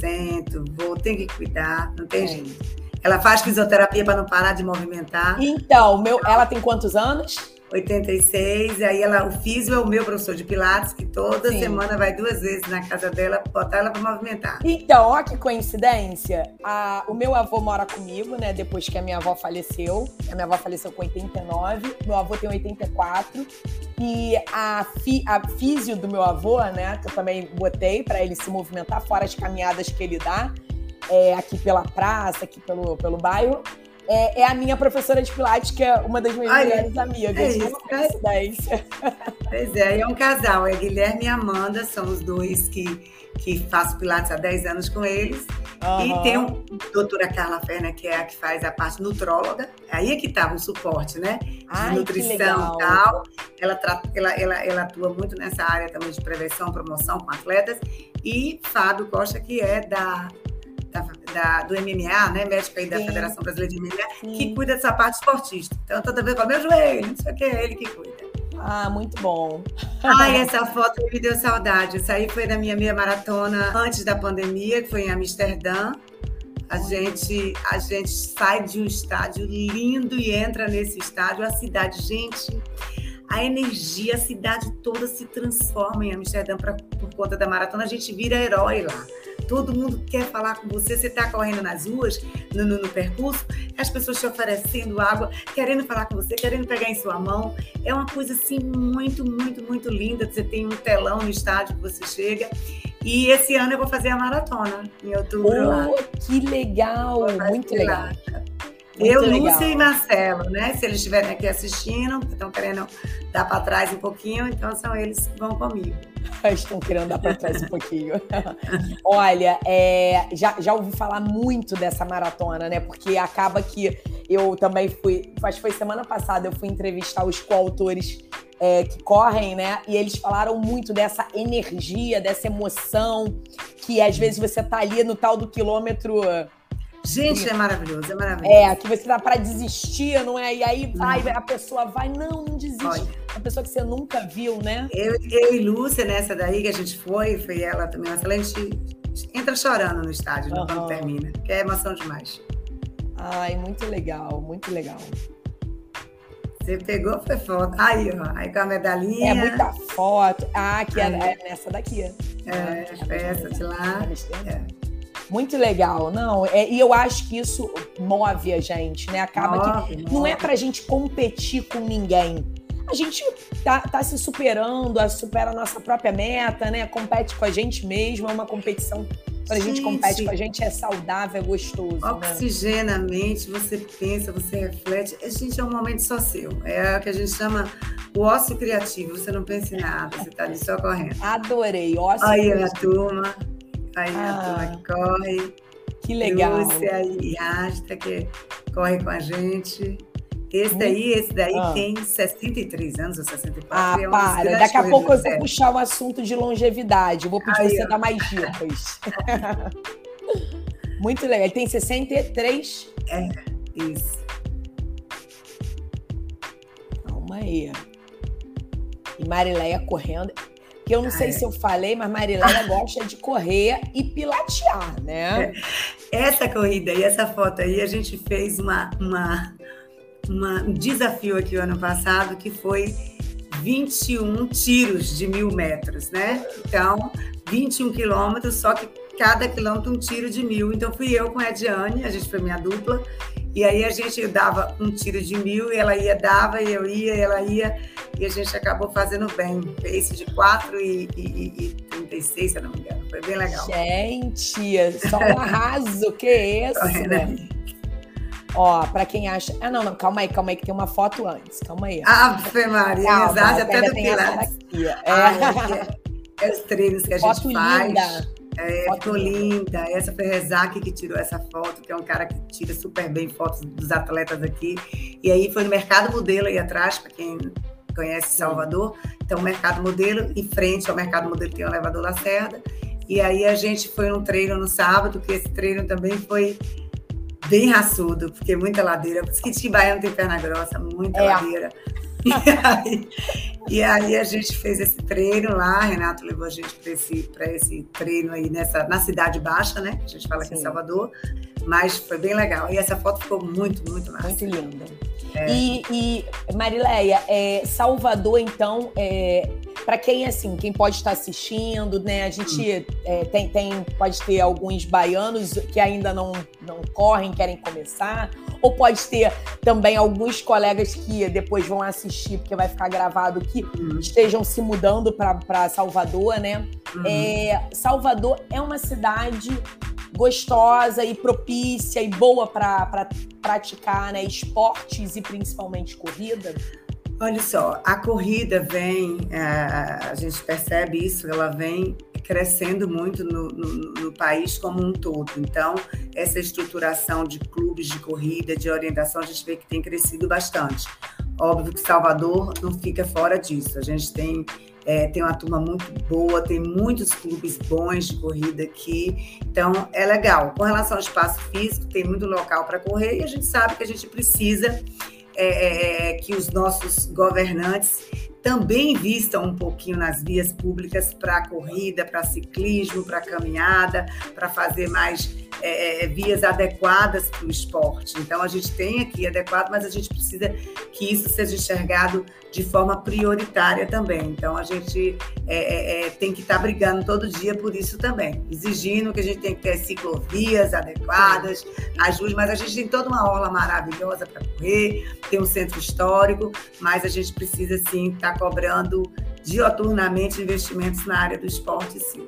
Speaker 2: Sento, vou, tem que cuidar, não tem é. jeito. Ela faz fisioterapia para não parar de movimentar.
Speaker 1: Então, meu, ela tem quantos anos?
Speaker 2: 86, e aí ela, o físio é o meu professor de Pilates, que toda Sim. semana vai duas vezes na casa dela botar ela para movimentar.
Speaker 1: Então, ó que coincidência. A, o meu avô mora comigo, né? Depois que a minha avó faleceu. A minha avó faleceu com 89, meu avô tem 84. E a, fi, a físio do meu avô, né? Que eu também botei para ele se movimentar, fora as caminhadas que ele dá. É, aqui pela praça, aqui pelo, pelo bairro é, é, a minha professora de Pilates, que é uma das minhas Ai, melhores amigas. É isso, uma coincidência.
Speaker 2: Pois é, é um casal. É Guilherme e Amanda, são os dois que, que faço Pilates há 10 anos com eles. Uhum. E tem a doutora Carla Ferna, que é a que faz a parte nutróloga. Aí é que estava o suporte, né? De Ai, nutrição e tal. Ela, ela, ela, ela atua muito nessa área também de prevenção, promoção com atletas. E Fábio Costa, que é da da, da, do MMA, né, médico aí da Sim. Federação Brasileira de MMA, Sim. que cuida dessa parte esportista. Então, toda vez com meu joelho, não sei o que, é ele que cuida.
Speaker 1: Ah, muito bom.
Speaker 2: Ai, essa foto me deu saudade. Essa aí foi da minha meia maratona antes da pandemia, que foi em Amsterdã. A gente, a gente sai de um estádio lindo e entra nesse estádio. A cidade, gente, a energia, a cidade toda se transforma em Amsterdã pra, por conta da maratona. A gente vira herói lá todo mundo quer falar com você, você está correndo nas ruas, no, no, no, percurso, as pessoas te oferecendo água, querendo falar com você, querendo pegar em sua mão. É uma coisa assim muito, muito, muito linda. Você tem um telão no estádio que você chega. E esse ano eu vou fazer a maratona, em outubro. Oh, lá.
Speaker 1: que legal! Muito legal.
Speaker 2: Muito eu, legal. Lúcia e Marcelo, né? Se eles estiverem aqui assistindo, estão querendo dar para trás um pouquinho, então são eles que vão comigo.
Speaker 1: Estão querendo dar para trás um pouquinho. Olha, é, já, já ouvi falar muito dessa maratona, né? Porque acaba que eu também fui, acho que foi semana passada, eu fui entrevistar os coautores é, que correm, né? E eles falaram muito dessa energia, dessa emoção, que às vezes você tá ali no tal do quilômetro
Speaker 2: Gente, é maravilhoso, é maravilhoso. É,
Speaker 1: que você dá para desistir, não é? E aí vai, a pessoa vai, não, não desiste. Olha, a pessoa que você nunca viu, né?
Speaker 2: Eu, eu e Lúcia, nessa daí que a gente foi, foi ela também, uma excelente. Entra chorando no estádio uhum. quando termina, que é emoção demais.
Speaker 1: Ai, muito legal, muito legal.
Speaker 2: Você pegou, foi foto. Aí, ó, aí com a medalhinha.
Speaker 1: É muita foto. Ah, que é, é nessa daqui.
Speaker 2: É, é essa de lá. É.
Speaker 1: Muito legal, não. É, e eu acho que isso move a gente, né? Acaba move, que move. não é pra gente competir com ninguém. a gente tá, tá se superando, supera a nossa própria meta, né? Compete com a gente mesmo, é uma competição quando a gente compete com a gente, é saudável, é gostoso.
Speaker 2: Né? Oxigena né? a mente, você pensa, você reflete. A gente é um momento só seu. É o que a gente chama o ócio criativo. Você não pensa em nada, você está ali só correndo.
Speaker 1: Adorei, ócio
Speaker 2: Aí criativo. a turma, aí ah, a turma que corre.
Speaker 1: Que legal.
Speaker 2: Lúcia e Rasta, que corre com a gente. Esse daí, esse daí ah. tem 63 anos ou 64.
Speaker 1: Ah, é para. Daqui a pouco eu vou puxar o assunto de longevidade. Eu vou pedir Aí, você dar mais dicas. Muito legal. Ele tem 63?
Speaker 2: É, isso.
Speaker 1: Calma aí. E Marileia correndo. Que eu não ah, sei é. se eu falei, mas Marileia gosta de correr e pilatear, né?
Speaker 2: É. Essa corrida e essa foto aí, a gente fez uma, uma uma, um desafio aqui o ano passado que foi 21 tiros de mil metros, né? Então, 21 quilômetros, só que cada quilômetro um tiro de mil. Então, fui eu com a Ediane, a gente foi minha dupla, e aí a gente dava um tiro de mil, e ela ia, dava, e eu ia, e ela ia, e a gente acabou fazendo bem. Pace de 4 e, e, e 36, se eu não me engano. Foi bem legal.
Speaker 1: Gente, só um arraso, que é isso, né? Ó, pra quem acha. Ah, não, não, calma aí, calma aí, que tem uma foto antes. Calma aí.
Speaker 2: Ave Maria, calma, exato, até do Pilates. É. é, é os treinos que a foto gente faz. Linda. É, ficou linda. Essa foi a Rezac que tirou essa foto, que é um cara que tira super bem fotos dos atletas aqui. E aí foi no Mercado Modelo aí atrás, para quem conhece Salvador. Então, o Mercado Modelo, em frente ao Mercado Modelo tem o elevador Lacerda. E aí a gente foi num treino no sábado, que esse treino também foi bem raçudo, porque muita ladeira. Por isso que Tibaiano tem perna grossa, muita é. ladeira. E aí, e aí, a gente fez esse treino lá, Renato levou a gente para esse, esse treino aí nessa, na Cidade Baixa, né? A gente fala aqui em Salvador, mas foi bem legal. E essa foto ficou muito, muito massa.
Speaker 1: Muito linda. É. E, e Marileia, é, Salvador, então, é, para quem assim, quem pode estar assistindo, né? A gente hum. é, tem, tem, pode ter alguns baianos que ainda não, não correm, querem começar, ou pode ter também alguns colegas que depois vão assistir, porque vai ficar gravado, que hum. estejam se mudando para Salvador, né? Hum. É, Salvador é uma cidade gostosa e propícia e boa para pra praticar né, esportes e principalmente corrida?
Speaker 2: Olha só, a corrida vem, é, a gente percebe isso, ela vem crescendo muito no, no, no, país como um todo. Então, essa estruturação de clubes de corrida, de orientação, a gente vê que tem crescido bastante. Óbvio que Salvador não fica fora disso. A gente tem é, tem uma turma muito boa, tem muitos clubes bons de corrida aqui, então é legal. Com relação ao espaço físico, tem muito local para correr e a gente sabe que a gente precisa é, é, é que os nossos governantes também invistam um pouquinho nas vias públicas para corrida, para ciclismo, para caminhada, para fazer mais é, é, vias adequadas para o esporte. Então, a gente tem aqui adequado, mas a gente precisa que isso seja enxergado de forma prioritária também. Então, a gente é, é, é tem que estar tá brigando todo dia por isso também, exigindo que a gente tem que ter ciclovias adequadas, ajude, mas a gente tem toda uma orla maravilhosa para correr, tem um centro histórico, mas a gente precisa, sim, estar tá cobrando dioturnamente investimentos na área do esporte, sim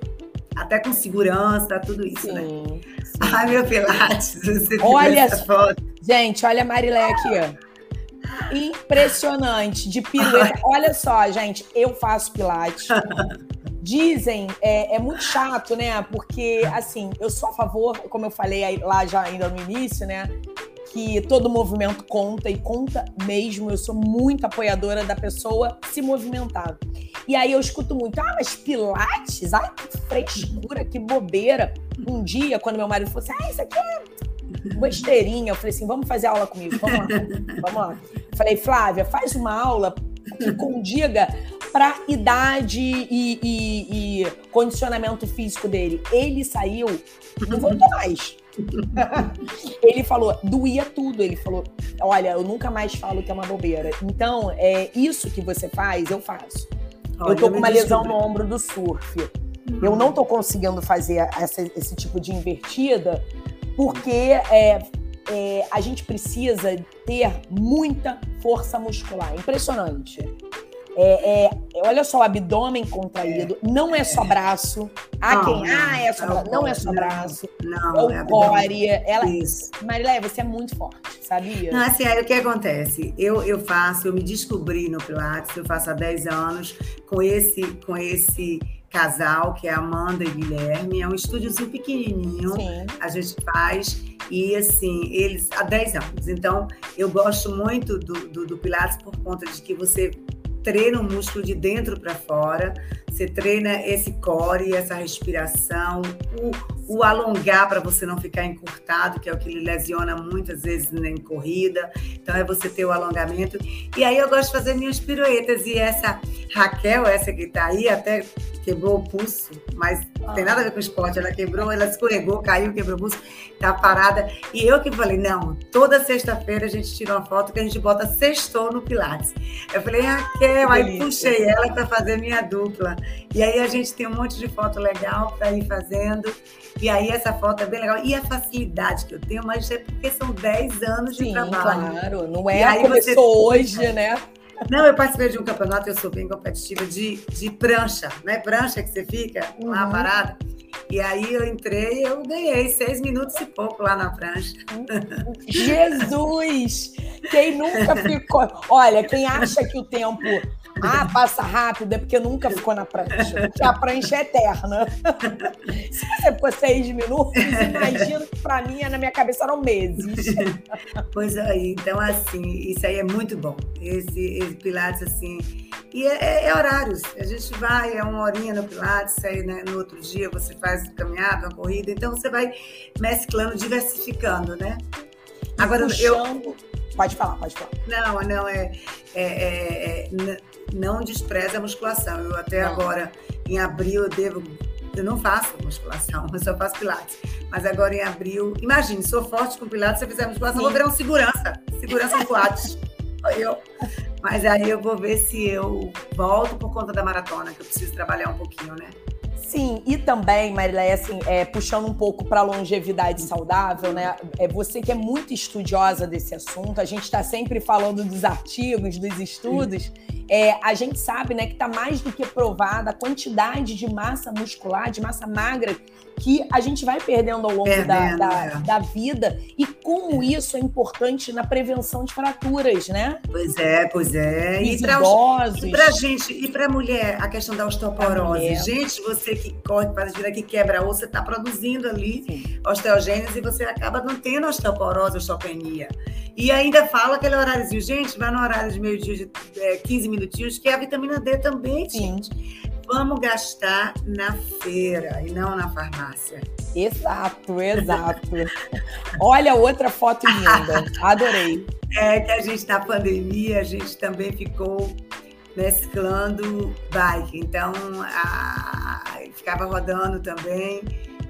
Speaker 2: até com segurança, tudo isso, né? sim, né? Sim. Ai, meu Pilates, você
Speaker 1: olha essa foto. Gente, olha a Marilé aqui, ó. Impressionante, de pirueta. Olha só, gente, eu faço Pilates. Dizem, é, é, muito chato, né? Porque, assim, eu sou a favor, como eu falei lá já ainda no início, né? Que todo movimento conta e conta mesmo. Eu sou muito apoiadora da pessoa se movimentar. E aí eu escuto muito, ah, mas Pilates? Ai, que frescura, que bobeira. Um dia, quando meu marido falou assim, ah, isso aqui é besteirinha, eu falei assim, vamos fazer aula comigo, vamos lá, vamos lá. falei, Flávia, faz uma aula que condiga para idade e, e, e, condicionamento físico dele. Ele saiu, não voltou mais. ele falou, doía tudo. Ele falou, olha, eu nunca mais falo que é uma bobeira. Então, é isso que você faz, eu faço. Olha, eu tô com uma lesão no ombro do surf. Eu não tô conseguindo fazer essa, esse tipo de invertida porque é, é, a gente precisa ter muita força muscular. Impressionante. É, é, olha só, o abdômen contraído. É, não é só braço. Há não, quem. Não, ah, é só braço. Não é só braço. Não, é o core. Ela... Isso. Marilé, você é muito forte, sabia?
Speaker 2: Não, assim, aí o que acontece? Eu, eu faço, eu me descobri no Pilates, eu faço há 10 anos, com esse, com esse casal, que é Amanda e Guilherme. É um estúdiozinho pequenininho. Sim. A gente faz. E, assim, eles há 10 anos. Então, eu gosto muito do, do, do Pilates por conta de que você treina o músculo de dentro para fora, você treina esse core, essa respiração, o, o alongar para você não ficar encurtado, que é o que lhe lesiona muitas vezes em corrida. Então é você ter o alongamento. E aí eu gosto de fazer minhas piruetas. E essa Raquel, essa que está aí, até quebrou o pulso, mas não tem nada a ver com esporte. Ela quebrou, ela escorregou, caiu, quebrou o pulso, tá parada. E eu que falei, não, toda sexta-feira a gente tira uma foto que a gente bota sextou no Pilates. Eu falei, Raquel, aí puxei ela para fazer minha dupla. E aí a gente tem um monte de foto legal para ir fazendo. E aí essa foto é bem legal. E a facilidade que eu tenho, mas é porque são 10 anos de Sim, trabalho.
Speaker 1: Claro, não é e começou você... hoje, né?
Speaker 2: Não, eu participei de um campeonato, eu sou bem competitiva, de, de prancha, né? Prancha que você fica uhum. lá parada. E aí eu entrei e eu ganhei seis minutos e pouco lá na prancha.
Speaker 1: Jesus! Quem nunca ficou. Olha, quem acha que o tempo ah, passa rápido, é porque nunca ficou na prancha. Porque a prancha é eterna. Se você ficou seis minutos, imagino que para mim, na minha cabeça, eram meses.
Speaker 2: Pois aí, então assim, isso aí é muito bom. Esse, esse Pilates, assim. E é, é, é, horários. A gente vai, é uma horinha no Pilates, aí né, no outro dia você faz caminhada, uma corrida. Então você vai mesclando, diversificando, né?
Speaker 1: Agora, eu. Pode falar, pode falar.
Speaker 2: Não, não, é, é, é, é não despreza a musculação. Eu até não. agora, em abril, eu devo. Eu não faço musculação, eu só faço pilates. Mas agora em abril, imagine, sou forte com pilates, se eu fizer musculação, Sim. vou virar um segurança. Segurança no pilates. eu. Mas aí eu vou ver se eu volto por conta da maratona, que eu preciso trabalhar um pouquinho, né?
Speaker 1: Sim, e também, Marilé, assim, é, puxando um pouco para longevidade saudável, né? É você que é muito estudiosa desse assunto, a gente está sempre falando dos artigos, dos estudos. É, a gente sabe né, que está mais do que provada a quantidade de massa muscular, de massa magra que a gente vai perdendo ao longo perdendo, da, da, é. da, vida e como isso é importante na prevenção de fraturas, né?
Speaker 2: Pois é, pois é.
Speaker 1: E para.
Speaker 2: E para gente, e para mulher, a questão da osteoporose. Gente, você que corre, faz vida que quebra osso, você está produzindo ali Sim. osteogênese e você acaba não tendo osteoporose, osteopenia. E ainda fala aquele horáriozinho, gente, vai no horário de meio-dia de é, 15 minutinhos, que é a vitamina D também, Sim. gente vamos gastar na feira e não na farmácia.
Speaker 1: Exato, exato. Olha outra foto linda. Adorei.
Speaker 2: É que a gente na pandemia, a gente também ficou mesclando bike. Então, a, ficava rodando também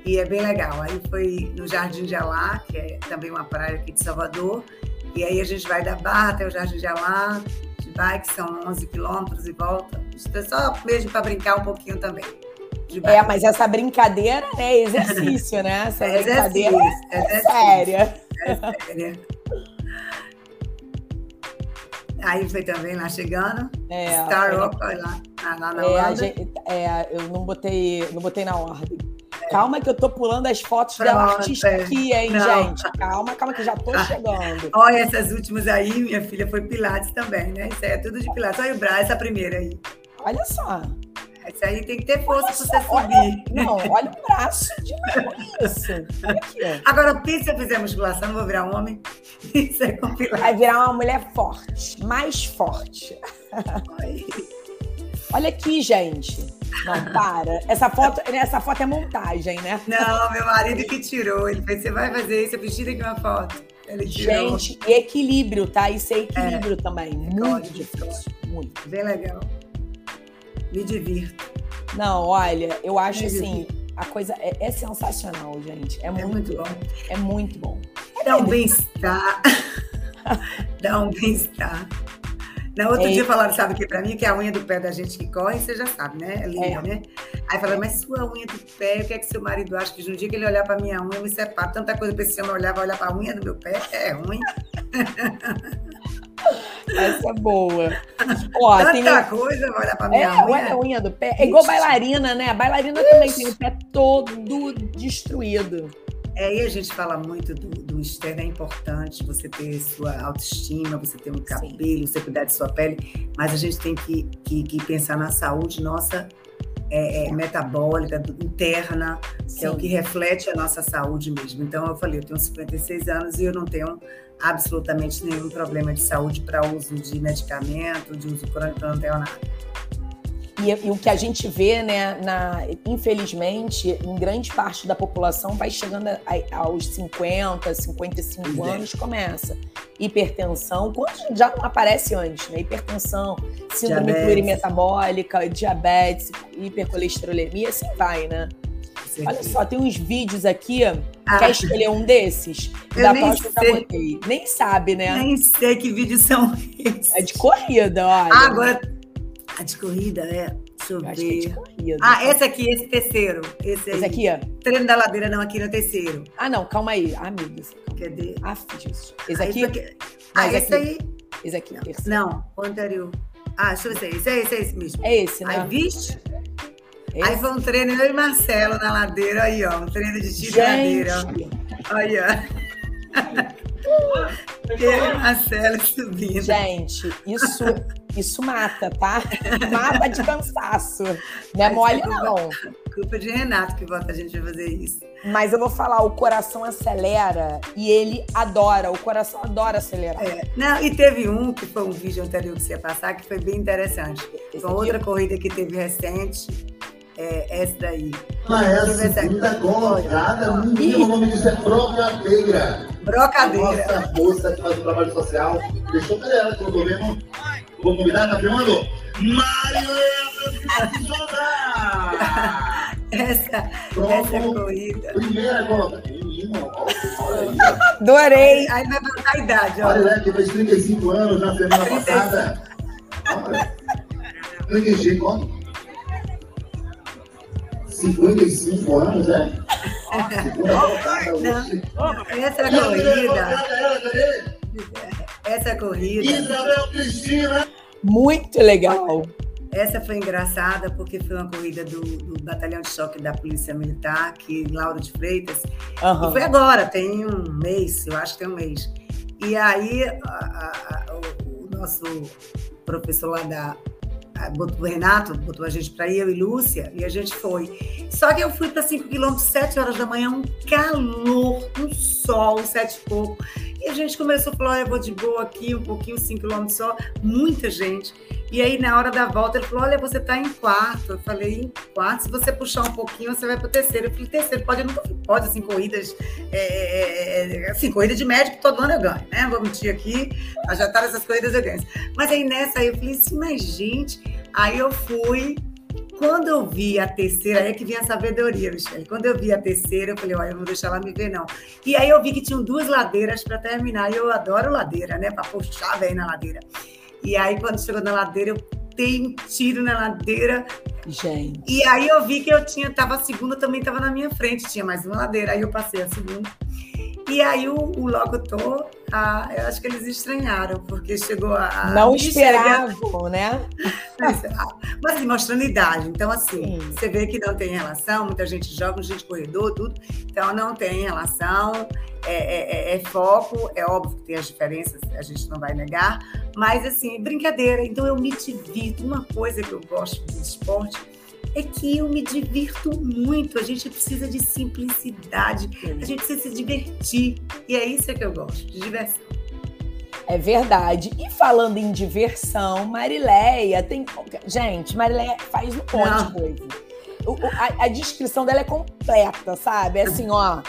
Speaker 2: e é bem legal. Aí foi no Jardim de Alá, que é também uma praia aqui de Salvador. E aí a gente vai da Barra até o Jardim de Alá, bike, são 11 quilômetros e volta. É só mesmo para brincar um pouquinho também.
Speaker 1: É, mas essa brincadeira é exercício, né? Essa é brincadeira exercício, é, é séria. É séria.
Speaker 2: Aí foi também lá chegando. É, Star Rock, lá, lá na
Speaker 1: é, gente, é, eu não botei, não botei na ordem. Calma que eu tô pulando as fotos Pronto, da artista é. aqui, hein, não. gente? Calma, calma que já tô ah, chegando.
Speaker 2: Olha, essas últimas aí, minha filha, foi Pilates também, né? Isso aí é tudo de Pilates. Olha o braço, essa primeira aí.
Speaker 1: Olha só.
Speaker 2: Essa aí tem que ter força para você subir. Olha,
Speaker 1: não, olha o braço de isso.
Speaker 2: Agora, se eu fizer musculação, não vou virar um homem. Isso é com Pilates.
Speaker 1: Vai virar uma mulher forte, mais forte. Olha aqui, gente. Não, para. Essa foto, essa foto é montagem, né?
Speaker 2: Não, meu marido que tirou. Ele fez, você vai fazer isso, eu fiz aqui uma foto. Ele
Speaker 1: tirou. Gente, e equilíbrio, tá? Isso é equilíbrio é. também. Muito difícil. Muito.
Speaker 2: Bem legal. Me divirto.
Speaker 1: Não, olha, eu acho Me assim, divirto. a coisa é, é, sensacional, gente. É, é muito, muito, bom. É muito bom.
Speaker 2: Dá um bem-estar. Dá um bem-estar. Na outro é. dia falaram, sabe o que para mim, que é a unha do pé da gente que corre, você já sabe, né? É linda, é. né? Aí falaram, mas sua unha do pé, o que é que seu marido acha? Que um dia que ele olhar para minha unha, me separa. Tanta coisa para esse homem olhar, vai olhar para a unha do meu pé, é ruim.
Speaker 1: Essa é boa. Ó,
Speaker 2: Tanta
Speaker 1: tem...
Speaker 2: coisa, olha pra minha
Speaker 1: É,
Speaker 2: unha.
Speaker 1: olha a unha do pé. É igual bailarina, né? A bailarina também tem o pé todo destruído.
Speaker 2: É, e a gente fala muito do, do externo, é importante você ter sua autoestima, você ter um cabelo, você cuidar de sua pele, mas a gente tem que, que, que pensar na saúde nossa é, é, metabólica, interna, que é o
Speaker 1: Sim.
Speaker 2: que reflete a nossa saúde mesmo. Então, eu falei, eu tenho 56 anos e eu não tenho absolutamente nenhum problema de saúde para uso de medicamento, de uso crônico, eu não tenho nada.
Speaker 1: E, e o que a gente vê, né, na, infelizmente, em grande parte da população vai chegando a- aos 50, 55
Speaker 2: Pois é.
Speaker 1: anos, começa. Hipertensão, quando já não aparece antes, né? Hipertensão, síndrome
Speaker 2: Diabetes.
Speaker 1: plurimetabólica, diabetes, hipercolesterolemia, assim vai, né? Olha só, tem uns vídeos aqui.
Speaker 2: Ah,
Speaker 1: Quer escolher um desses?
Speaker 2: Eu
Speaker 1: da
Speaker 2: nem
Speaker 1: próxima eu já
Speaker 2: sei.
Speaker 1: botei. Nem sabe, né?
Speaker 2: nem sei que vídeos são esses.
Speaker 1: É de corrida, olha.
Speaker 2: Ah, agora, a de corrida, é. Deixa eu
Speaker 1: Eu acho que é de
Speaker 2: ver.
Speaker 1: corrida.
Speaker 2: Ah, esse aqui, esse terceiro. Esse aí.
Speaker 1: Esse aqui, ó.
Speaker 2: Treino da ladeira, não, aqui no terceiro.
Speaker 1: Ah, não, calma aí. Ah, Deus.
Speaker 2: Cadê?
Speaker 1: Ah. Esse
Speaker 2: Ah,
Speaker 1: aqui,
Speaker 2: esse Ah,
Speaker 1: Mas
Speaker 2: esse
Speaker 1: aqui.
Speaker 2: aí.
Speaker 1: esse aqui, terceiro.
Speaker 2: Não, o anterior. Ah, deixa eu ver. Esse é esse, é esse mesmo.
Speaker 1: É esse, né?
Speaker 2: Aí, vixe.
Speaker 1: Esse.
Speaker 2: Aí foi um treino, eu e Marcelo na ladeira, aí, ó. Um treino de tiro ladeira,
Speaker 1: Gente.
Speaker 2: Aí, ó. Eu e Marcelo subindo.
Speaker 1: gente, isso, isso mata, tá? Mata de cansaço. Não é mole, não.
Speaker 2: Culpa de Renato que bota a gente a fazer isso.
Speaker 1: Mas eu vou falar, o coração acelera e ele adora. O coração adora acelerar.
Speaker 2: É. Não, e teve um, que foi um vídeo anterior que você ia passar, que foi bem interessante.
Speaker 1: Esse
Speaker 2: Foi outra corrida que teve recente, é essa daí.
Speaker 4: Ela é a segunda colocada, menino, o nome disso é Brocadeira.
Speaker 2: Brocadeira.
Speaker 4: Nossa moça que faz o trabalho social. Deixa eu ver ela que eu tô vendo. Vou convidar, tá filmando? Marilena Souza!
Speaker 2: Essa, essa
Speaker 4: Pronto,
Speaker 2: corrida.
Speaker 4: primeira olha aí.
Speaker 1: Adorei.
Speaker 2: Aí vai botar a idade, ó.
Speaker 4: Marilena que fez 35 anos na semana passada. Olha. 35 anos. 55 anos, é? Hoje.
Speaker 2: Essa
Speaker 4: E
Speaker 2: corrida, essa corrida,
Speaker 4: Isabel Cristina.
Speaker 1: Muito legal.
Speaker 2: essa foi engraçada porque foi uma corrida do, do Batalhão de Choque da Polícia Militar, aqui em Lauro de Freitas. E
Speaker 1: Aham.
Speaker 2: foi agora, tem um mês, eu acho que tem um mês. E aí a- a- o, o nosso professor lá da. A- botou- O Renato botou a gente para ir, eu e Lúcia, e a gente foi. Só que eu fui para 5 quilômetros, 7 horas da manhã, um calor, um sol, sete e pouco. E a gente começou a falar: eu vou de boa aqui, um pouquinho, 5 quilômetros só, muita gente. E aí, na hora da volta, ele falou: Olha, você está em quarto. Eu falei: Em quarto, se você puxar um pouquinho, você vai para o terceiro. Eu falei: Terceiro, pode, nunca pode, assim, corridas, é, é, assim, corrida de médico, todo ano eu ganho, né? Vou mentir aqui, já estava essas corridas eu ganho. Mas aí nessa aí eu falei assim: Mas gente, aí eu fui. Quando eu vi a terceira, aí é que vinha a sabedoria, Michelle. Quando eu vi a terceira, eu falei, olha, eu não vou deixar ela me ver, não. E aí eu vi que tinham duas ladeiras para terminar. E eu adoro ladeira, né? Para puxar bem na ladeira. E aí, quando chegou na ladeira, eu dei um tiro na ladeira.
Speaker 1: Gente.
Speaker 2: E aí eu vi que eu tinha, tava a segunda também estava na minha frente, tinha mais uma ladeira. Aí eu passei a segunda. E aí o, o locutor, ah, eu acho que eles estranharam, porque chegou a. a
Speaker 1: Não esperavam, né?
Speaker 2: Mas assim, mostrando idade. Então, assim,
Speaker 1: Sim.
Speaker 2: você vê que não tem relação, muita gente joga, gente corredor, tudo. Então, não tem relação, é, é- é- é foco, é óbvio que tem as diferenças, a gente não vai negar, mas, assim, brincadeira. Então, eu me divirto. Uma coisa que eu gosto do esporte é que eu me divirto muito. A gente precisa de simplicidade, a gente precisa se divertir. E é isso que eu gosto, de diversão.
Speaker 1: É verdade. E falando em diversão, Marileia tem. Gente, Marileia faz um monte
Speaker 2: Não.
Speaker 1: de coisa. A, a descrição dela é completa, sabe? É assim, ó.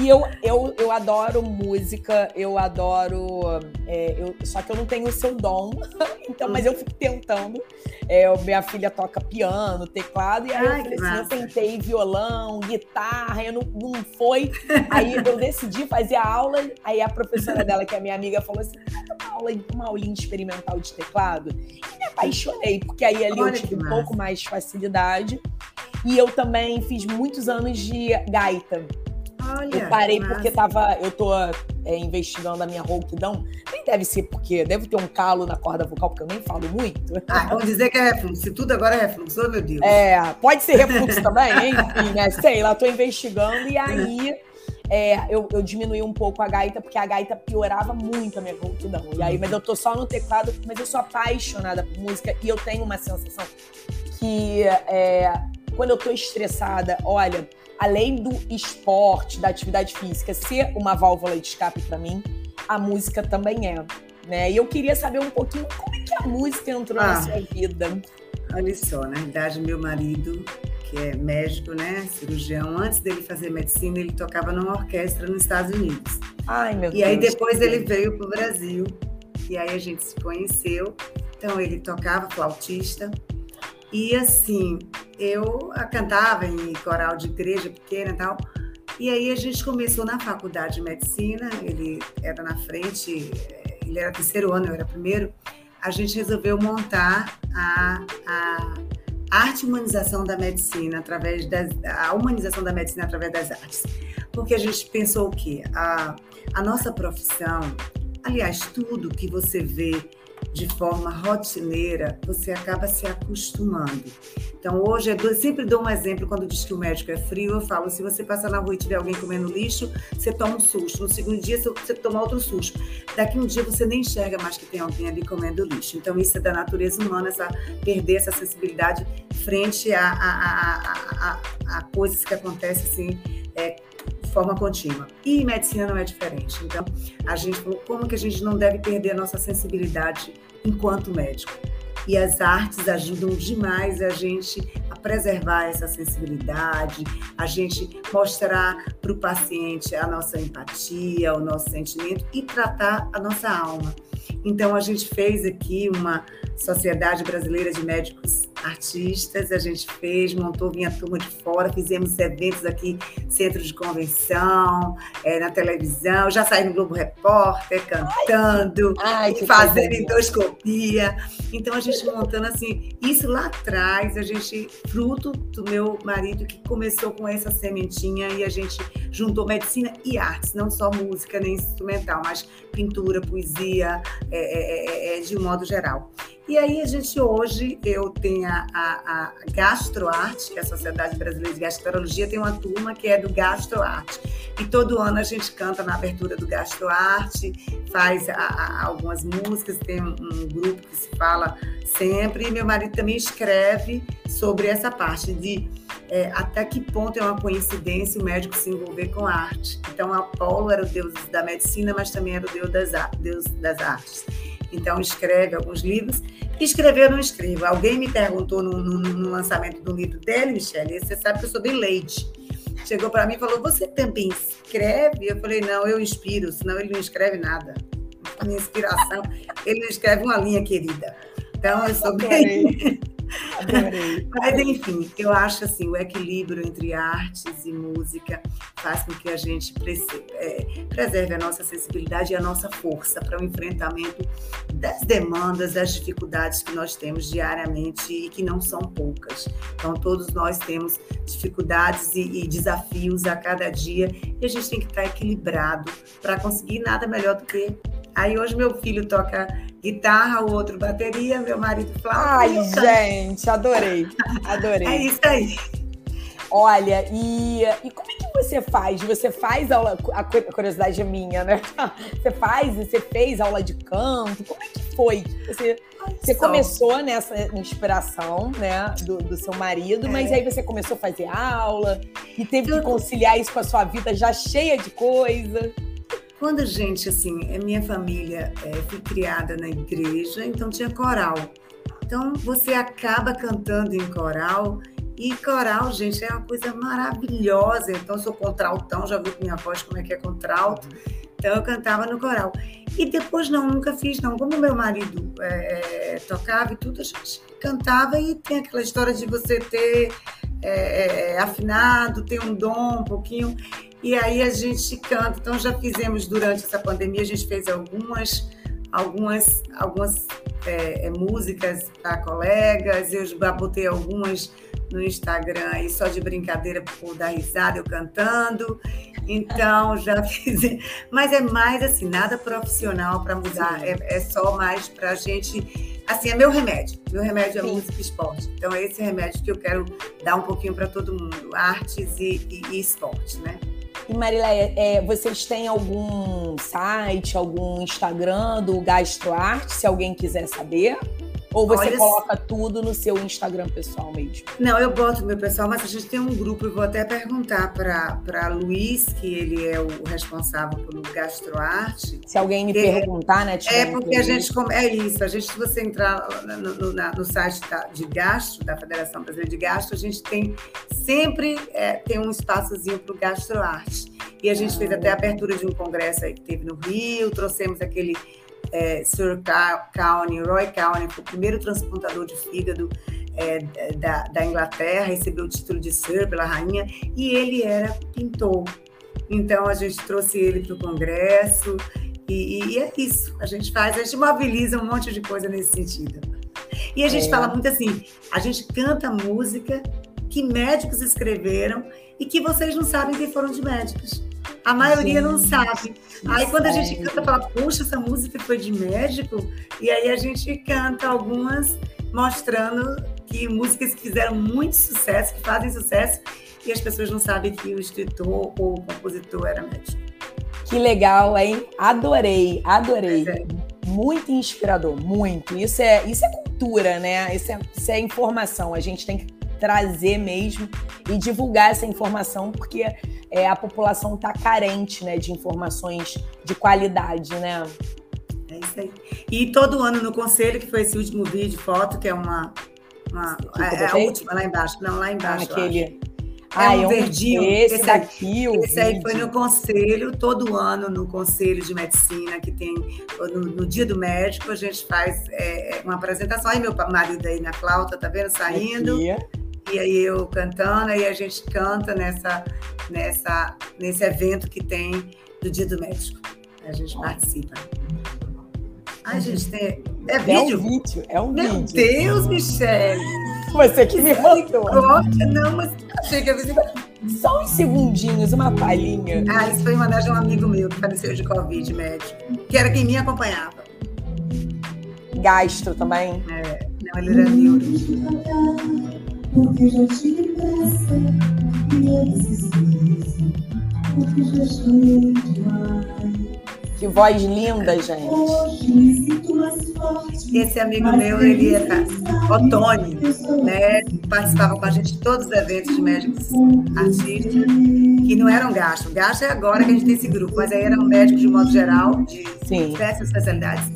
Speaker 1: E eu, eu, eu adoro música, eu adoro. é, eu- só que eu não tenho o seu dom, então, mas eu fico tentando. É, eu- minha filha toca piano, teclado, e aí
Speaker 2: Ai,
Speaker 1: eu assim, eu tentei violão, guitarra, eu não, não foi. Aí eu decidi fazer a aula, aí a professora dela, que é minha amiga, falou assim: "Ah, uma, aula, uma aulinha experimental de teclado. E me apaixonei, porque aí ali eu
Speaker 2: Olha
Speaker 1: tive
Speaker 2: que
Speaker 1: um pouco mais de facilidade. E eu também fiz muitos anos de gaita.
Speaker 2: Olha,
Speaker 1: Eu parei
Speaker 2: que
Speaker 1: porque tava. Eu tô é, investigando a minha rouquidão. Nem deve ser porque deve ter um calo na corda vocal, porque eu nem falo muito.
Speaker 2: Ah, vamos dizer que é refluxo. Se tudo agora é refluxo, oh, meu Deus.
Speaker 1: É, pode ser refluxo também, enfim, né? Sei lá, tô investigando e aí é, eu, eu diminui um pouco a gaita, porque a gaita piorava muito a minha rouquidão. E aí, mas eu tô só no teclado, mas eu sou apaixonada por música e eu tenho uma sensação que é, quando eu tô estressada, olha, além do esporte, da atividade física ser uma válvula de escape para mim, a música também é. Né? E eu queria saber um pouquinho como é que a música entrou ah, na sua vida.
Speaker 2: Olha só, na verdade, meu marido que é médico, né, cirurgião, antes dele fazer medicina, ele tocava numa orquestra nos Estados Unidos.
Speaker 1: Ai, meu
Speaker 2: e Deus. E aí depois ele veio para o Brasil, e aí a gente se conheceu. Então ele tocava flautista. E assim, eu cantava em coral de igreja pequena e tal. E aí a gente começou na faculdade de medicina, ele era na frente, ele era terceiro ano, eu era primeiro. A gente resolveu montar a, a arte humanização da medicina através das a humanização da medicina através das artes. Porque a gente pensou o quê? A, a nossa profissão, aliás, tudo que você vê de forma rotineira, você acaba se acostumando. Então, hoje, eu sempre dou um exemplo quando diz que o médico é frio, eu falo, se você passar na rua e tiver alguém comendo lixo, você toma um susto. No segundo dia, você toma outro susto. Daqui um dia, você nem enxerga mais que tem alguém ali comendo lixo. Então, isso é da natureza humana, essa, perder essa sensibilidade frente a, a, a, a, a coisas que acontecem assim, é, forma contínua. E medicina não é diferente. Então, a gente como que a gente não deve perder a nossa sensibilidade enquanto médico. E as artes ajudam demais a gente a preservar essa sensibilidade, a gente mostrar para o paciente a nossa empatia, o nosso sentimento e tratar a nossa alma. Então, a gente fez aqui uma Sociedade Brasileira de Médicos Artistas, a gente fez, montou, vinha turma de fora, fizemos eventos aqui, centro de convenção, é, na televisão, já saí no Globo Repórter, cantando, Ai, fazendo endoscopia. Então, a gente montando assim, isso lá atrás, a gente, fruto do meu marido, que começou com essa sementinha e a gente juntou medicina e artes, não só música nem instrumental, mas pintura, poesia, é, é, é, é de um modo geral. E aí a gente hoje, eu tenho a, a, a Gastroarte, que é a Sociedade Brasileira de Gastrologia, tem uma turma que é do Gastroarte. E todo ano a gente canta na abertura do Gastroarte, faz a, algumas músicas, tem um, um, grupo que se fala sempre, e meu marido também escreve sobre essa parte de é, até que ponto é uma coincidência o médico se envolver com arte. Então, Apolo era o deus da medicina, mas também era o deus das, deus das artes então escreve alguns livros. Escrever não escrevo. Alguém me perguntou no, no, no lançamento do livro dele, Michelle, você sabe que eu sou bem leite. Chegou para mim e falou: Você também escreve? Eu falei: Não, eu inspiro, senão ele não escreve nada. A minha inspiração, ele não escreve uma linha querida. Então, eu sou bem. Mas, enfim, eu acho assim, o equilíbrio entre artes e música faz com que a gente é, preserve a nossa sensibilidade e a nossa força para o enfrentamento das demandas, das dificuldades que nós temos diariamente e que não são poucas. Então, todos nós temos dificuldades e, e desafios a cada dia e a gente tem que estar equilibrado para conseguir nada melhor do que Aí hoje meu filho toca guitarra, o outro bateria, meu marido flauta.
Speaker 1: Ai, gente, adorei, adorei.
Speaker 2: é isso aí.
Speaker 1: Olha, e, e como é que você faz? Você faz aula, a curiosidade é minha, né? Você faz, você fez aula de canto, como é que foi? Você, você começou nessa inspiração, né, do, do seu marido, é. mas aí você começou a fazer aula e teve que conciliar isso com a sua vida já cheia de coisa.
Speaker 2: Quando a gente, assim, minha família é, fui criada na igreja, então tinha coral. Então você acaba cantando em coral e coral, gente, é uma coisa maravilhosa. Então eu sou contraltão, já viu com minha voz como é que é contralto. Então eu cantava no coral. E depois não, nunca fiz não. Como meu marido é, é, tocava e tudo, a gente cantava e tem aquela história de você ter é, é afinado, ter um dom um pouquinho e aí a gente canta. Então já fizemos durante essa pandemia, a gente fez algumas algumas algumas é, é músicas para colegas, eu já botei algumas no Instagram aí só de brincadeira por dar risada eu cantando. Então, já fiz. Mas é mais assim, nada profissional para mudar, é, é, só mais para a gente. Assim, é meu remédio. Meu remédio é Sim. música e esporte. Então, é esse remédio que eu quero dar um pouquinho para todo mundo: artes e, e, e esporte, né?
Speaker 1: E Marileia, é, vocês têm algum site, algum Instagram do GastroArte, se alguém quiser saber? Ou você Olha, coloca tudo no seu Instagram pessoal mesmo?
Speaker 2: Não, eu boto no meu pessoal, mas a gente tem um grupo, eu vou até perguntar para Luiz, que ele é o responsável pelo gastroarte.
Speaker 1: Se alguém me perguntar, né?
Speaker 2: É porque a gente. É isso, a gente, se você entrar no, no, no site de gastro, da Federação Brasileira de Gastro, a gente tem sempre é, tem um espaçozinho para o gastroarte. E a gente ah. fez até a abertura de um congresso aí que teve no Rio, trouxemos aquele é, Sir County, Roy County, foi o primeiro transplantador de fígado é, da, da, Inglaterra, recebeu o título de Sir pela rainha, e ele era pintor. Então a gente trouxe ele para o Congresso, e, e, é isso. A gente faz, a gente mobiliza um monte de coisa nesse sentido. E a gente é. fala muito assim: a gente canta música que médicos escreveram e que vocês não sabem quem foram de médicos. A maioria não sabe. Aí quando a gente canta, fala, puxa, essa música foi de médico, e aí a gente canta algumas mostrando que músicas que fizeram muito sucesso, que fazem sucesso, e as pessoas não sabem que o escritor ou o compositor era médico.
Speaker 1: Que legal, hein? Adorei, adorei. É. Muito inspirador, muito. Isso é, isso é cultura, né? Isso é, isso é informação. A gente tem que trazer mesmo e divulgar essa informação, porque é, a população está carente né, de informações de qualidade, né?
Speaker 2: É isso aí. E todo ano no conselho, que foi esse último vídeo, foto, que é uma. uma é, é a última lá embaixo. Não, lá embaixo.
Speaker 1: Ah, aquele.
Speaker 2: É ah, um verdinho.
Speaker 1: Esse, esse daqui,
Speaker 2: Esse aí foi no conselho, todo ano no conselho de medicina, que tem no, no dia do médico, a gente faz é, uma apresentação. Aí meu marido aí na flauta, tá vendo? Saindo. Aqui e aí eu cantando, aí a gente canta nessa, nessa, nesse evento que tem do Dia do Médico. A gente participa. A gente tem. É vídeo?
Speaker 1: É um vídeo, é um
Speaker 2: Meu
Speaker 1: vídeo.
Speaker 2: Deus, Michele!
Speaker 1: Você que me mandou.
Speaker 2: Não, mas achei que eu
Speaker 1: Só uns segundinhos, uma palhinha.
Speaker 2: Ah, isso foi em homenagem a um amigo meu que faleceu de Covid médico, que era quem me acompanhava.
Speaker 1: Gastro também?
Speaker 2: É, não, ele era neuro porque já tive pressa e eu desisti, porque já chorei demais.
Speaker 1: Que voz linda, gente.
Speaker 2: Esse amigo meu, ele é Otônio, né? Participava com a gente de todos os eventos de médicos artistas, que não eram gastos. Gasto é agora que a gente tem esse grupo, mas aí eram médicos de modo geral, de Sim. diversas especialidades.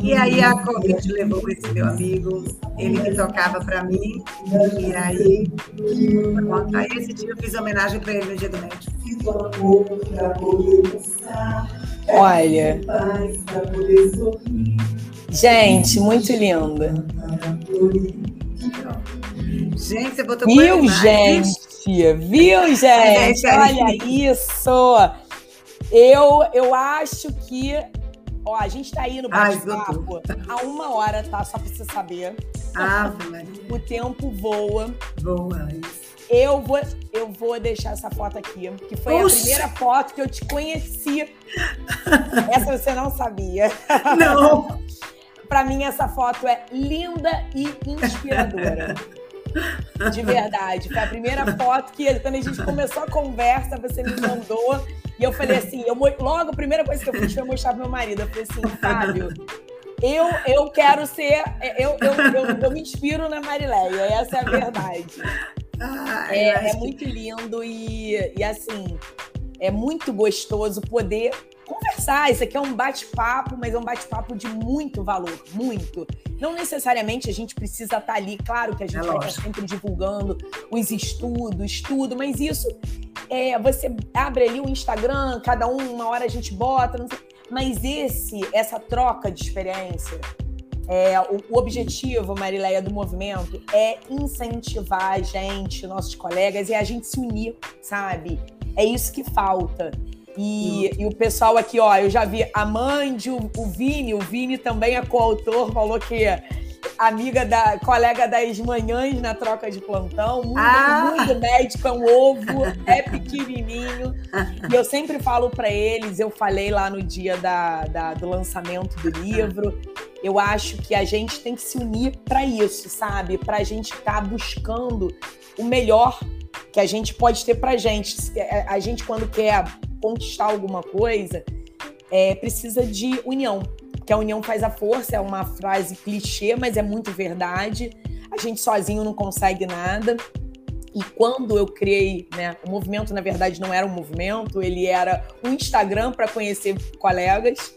Speaker 2: E aí a Covid levou esse meu amigo, ele que tocava para mim, e aí, pronto, aí esse dia eu fiz homenagem para ele no dia do médico.
Speaker 1: Olha. Gente, muito linda.
Speaker 2: Gente, você botou
Speaker 1: Viu, gente? Viu, gente? Olha isso. Eu, eu acho que. Ó, a gente tá aí no bate-papo há uma hora, tá? Só pra você saber.
Speaker 2: Ah,
Speaker 1: o tempo voa.
Speaker 2: Voa, isso.
Speaker 1: Eu vou, eu vou deixar essa foto aqui, que foi Oxi. a primeira foto que eu te conheci. essa você não sabia.
Speaker 2: Não.
Speaker 1: Para mim, essa foto é linda e inspiradora. De verdade. Foi a primeira foto que, quando a gente começou a conversa, você me mandou. E eu falei assim: eu, logo a primeira coisa que eu fiz foi mostrar pro meu marido. Eu falei assim, Fábio. Eu, eu quero ser. Eu, eu, eu, eu me inspiro na Marileia, essa é a verdade. Ah, é, é muito lindo e, e assim, é muito gostoso poder conversar. Isso aqui é um bate-papo, mas é um bate-papo de muito valor, muito. Não necessariamente a gente precisa estar ali, claro que a gente é vai estar sempre divulgando os estudos, tudo, mas isso é você abre ali o Instagram, cada um, uma hora a gente bota, mas esse, essa troca de experiência é, o, o, objetivo, Marileia, do movimento é incentivar a gente, nossos colegas, e a gente se unir, sabe? É isso que falta. E, e, o pessoal aqui, ó, eu já vi a Mandy, o, o Vini, o Vini também é coautor, falou que amiga da colega das manhãs na troca de plantão. Mundo, ah. mundo médico é um ovo, é pequenininho. e eu sempre falo para eles, eu falei lá no dia da, da, do lançamento do livro, eu acho que a gente tem que se unir para isso, sabe? Para a gente estar tá buscando o melhor que a gente pode ter para gente. A gente, quando quer conquistar alguma coisa, é, precisa de união. Que a união faz a força, é uma frase clichê, mas é muito verdade. A gente sozinho não consegue nada. E quando eu criei, né, o movimento na verdade não era um movimento, ele era um Instagram para conhecer colegas.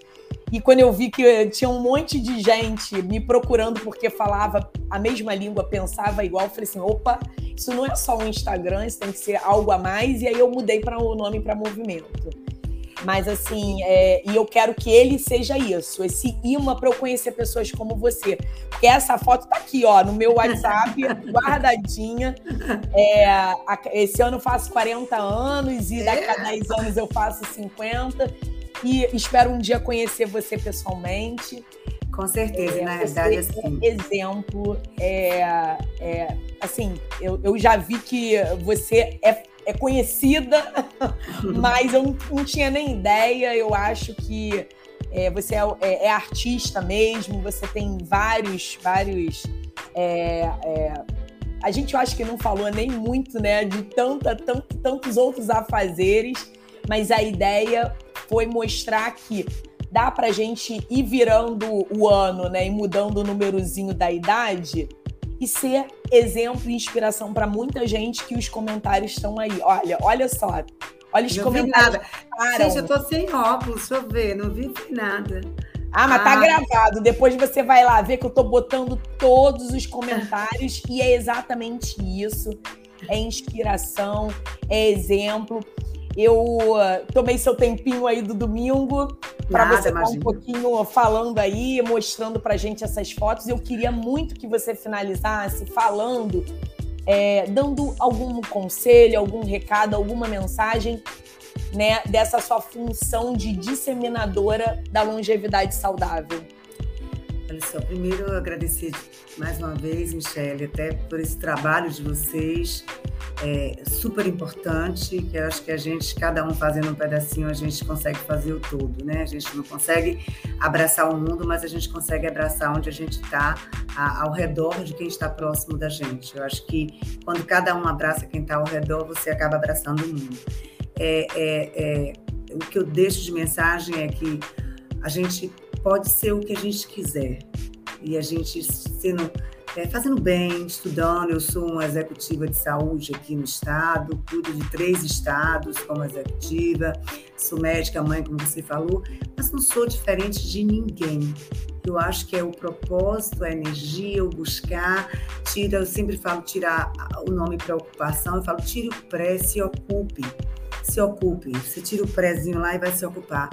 Speaker 1: E quando eu vi que tinha um monte de gente me procurando porque falava a mesma língua, pensava igual, eu falei assim: opa, isso não é só um Instagram, isso tem que ser algo a mais. E aí eu mudei para o nome para movimento. Mas assim, é, e eu quero que ele seja isso, esse imã para eu conhecer pessoas como você. Porque essa foto tá aqui, ó, no meu WhatsApp, guardadinha. É, a, esse ano eu faço 40 anos e daqui a 10 anos eu faço 50 e espero um dia conhecer você pessoalmente.
Speaker 2: Com certeza, é, na verdade, assim.
Speaker 1: exemplo, é, é, assim, eu, eu já vi que você é, é conhecida, mas eu não, não, tinha nem ideia. Eu acho que é, você é, é, é, artista mesmo, você tem vários, vários. É, a gente eu acho que não falou nem muito, né, de tanta, tanto, tantos outros afazeres, mas a ideia foi mostrar que dá para gente ir virando o ano, né, e mudando o númerozinho da idade e ser exemplo e inspiração para muita gente que os comentários estão aí. Olha, olha só. Olha os
Speaker 2: não
Speaker 1: comentários.
Speaker 2: nada. Gente, eu tô sem óculos, deixa eu ver, não vi nada.
Speaker 1: Ah, mas tá ah. tá gravado. Depois você vai lá ver que eu tô botando todos os comentários e é exatamente isso. É inspiração, é exemplo. Eu uh, tomei seu tempinho aí do domingo para você estar um pouquinho falando aí, mostrando para gente essas fotos. Eu queria muito que você finalizasse falando, é, dando algum conselho, algum recado, alguma mensagem né, dessa sua função de disseminadora da longevidade saudável.
Speaker 2: Olha só, primeiro agradecer mais uma vez, Michelle, até por esse trabalho de vocês é, super importante, que eu acho que a gente, cada um fazendo um pedacinho, a gente consegue fazer o todo, né? A gente não consegue abraçar o mundo, mas a gente consegue abraçar onde a gente está, ao redor de quem está próximo da gente. Eu acho que quando cada um abraça quem está ao redor, você acaba abraçando o mundo. É, é, é, o que eu deixo de mensagem é que a gente pode ser o que a gente quiser. E a gente sendo é, fazendo bem, estudando. Eu sou uma executiva de saúde aqui no estado, cuido de três estados como executiva, sou médica mãe, como você falou, mas não sou diferente de ninguém. Eu acho que é o propósito, a energia, o buscar. Tira, eu sempre falo tirar o nome preocupação, eu falo tire o pré, se ocupe. Se ocupe. Você tira o prézinho lá e vai se ocupar.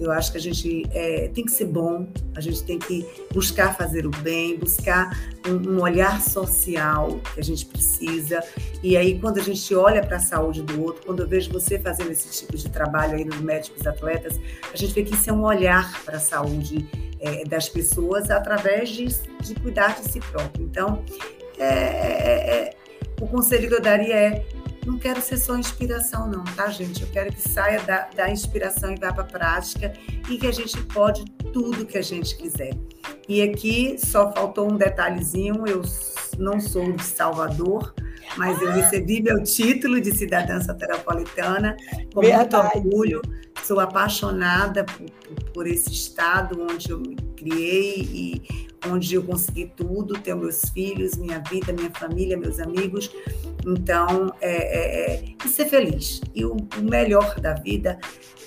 Speaker 2: Eu acho que a gente é, tem que ser bom, a gente tem que buscar fazer o bem, buscar um, um olhar social que a gente precisa. E aí, quando a gente olha para a saúde do outro, quando eu vejo você fazendo esse tipo de trabalho aí nos médicos atletas, a gente vê que isso é um olhar para a saúde é, das pessoas através de, de cuidar de si próprio. Então, é, é, é o conselho que eu daria é não quero ser só inspiração, não, tá, gente? Eu quero que saia da, da inspiração e vá para a prática e que a gente pode tudo que a gente quiser. E aqui só faltou um detalhezinho: eu não sou de Salvador, mas eu recebi meu título de cidadã soteropolitana com Verdade. muito orgulho. Sou apaixonada por, por, esse estado onde eu me criei e onde eu consegui tudo, ter meus filhos, minha vida, minha família, meus amigos. Então, é, é, é, ser feliz. E o, o melhor da vida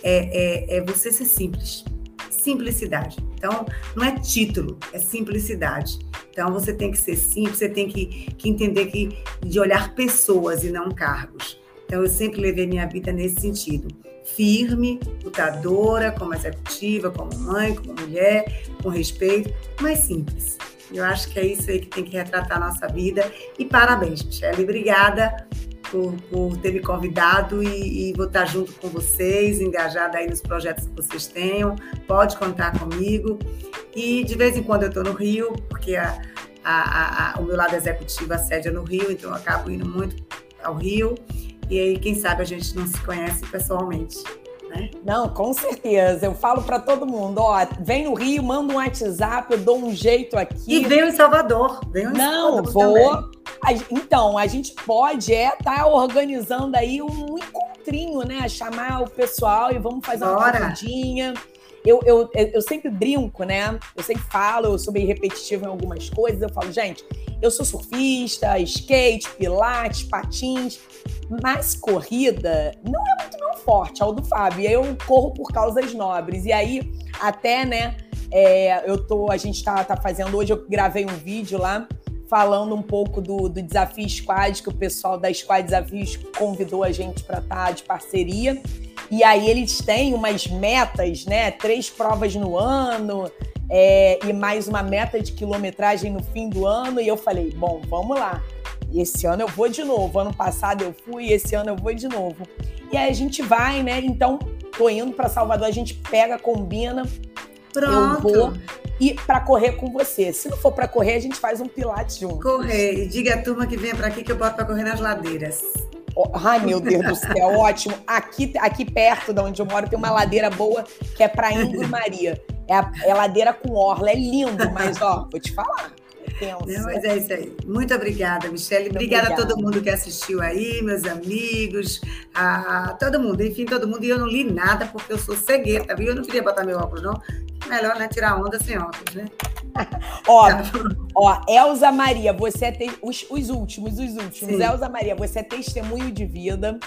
Speaker 2: é, é, é você ser simples. Simplicidade. Então, não é título, é simplicidade. Então, você tem que ser simples, você tem que, que entender que de olhar pessoas e não cargos. Então, eu sempre levei minha vida nesse sentido. Firme, lutadora, como executiva, como mãe, como mulher, com respeito, mas simples. Eu acho que é isso aí que tem que retratar a nossa vida. E parabéns, Michelle. Obrigada por, por ter me convidado e, e vou estar junto com vocês, engajada aí nos projetos que vocês tenham. Pode contar comigo. E de vez em quando eu estou no Rio, porque a, a, a, o meu lado executivo, a sede é no Rio, então eu acabo indo muito ao Rio. E aí, quem sabe a gente não se conhece pessoalmente. Né?
Speaker 1: Não, com certeza. Eu falo para todo mundo, ó, vem no Rio, manda um WhatsApp, eu dou um jeito aqui.
Speaker 2: E vem em Salvador. Vem
Speaker 1: Não,
Speaker 2: Salvador
Speaker 1: vou. Então, a gente pode é estar tá organizando aí um encontrinho, né? Chamar o pessoal e vamos fazer Bora. uma corridinha. Eu, eu, eu sempre brinco, né? Eu sempre falo, eu sou bem repetitiva em algumas coisas. Eu falo, gente, eu sou surfista, skate, pilates, patins, mas corrida não é muito meu forte, é o do Fábio. E aí eu corro por causas nobres. E aí, até, né, é, eu tô, a gente tá, tá fazendo, hoje eu gravei um vídeo lá falando um pouco do, do desafio Squad, que o pessoal da Squad Desafios convidou a gente para estar tá de parceria. E aí eles têm umas metas, né? Três provas no ano é, e mais uma meta de quilometragem no fim do ano. E eu falei, bom, vamos lá. Esse ano eu vou de novo. Ano passado eu fui, esse ano eu vou de novo. E aí a gente vai, né? Então, tô indo para Salvador, a gente pega, combina.
Speaker 2: Pronto.
Speaker 1: Eu vou e para correr com você. Se não for para correr, a gente faz um pilates junto.
Speaker 2: Correr. E diga a turma que venha para aqui que eu boto para correr nas ladeiras.
Speaker 1: Ai, meu Deus do céu, ótimo. Aqui, aqui perto de onde eu moro tem uma ladeira boa que é para Ingrid Maria. É a, é ladeira com orla, é lindo, mas ó, vou te falar.
Speaker 2: É Não, mas é isso aí. Muito obrigada, Michelle. Obrigada, obrigada, a todo mundo que assistiu aí, meus amigos, a, a, todo mundo, enfim, todo mundo. E eu não li nada porque eu sou cegueta, viu? Eu não queria botar meu óculos, não. Melhor, né? Tirar onda sem óculos, né?
Speaker 1: ó, ó, Elza Maria, você é te... os, os últimos, os últimos. Sim. Elza Maria, você é testemunho de vida.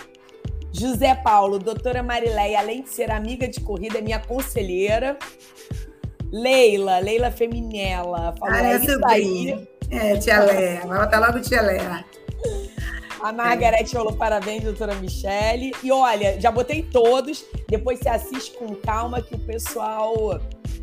Speaker 1: José Paulo, doutora Marileia, além de ser amiga de corrida, é minha conselheira. Leila, Leila Feminela.
Speaker 2: Falou, ah, é isso aí. É, tia Léa. Vai botar logo tia Léa.
Speaker 1: A Margarete falou parabéns, doutora Michele. E olha, já botei todos. Depois você assiste com calma que o pessoal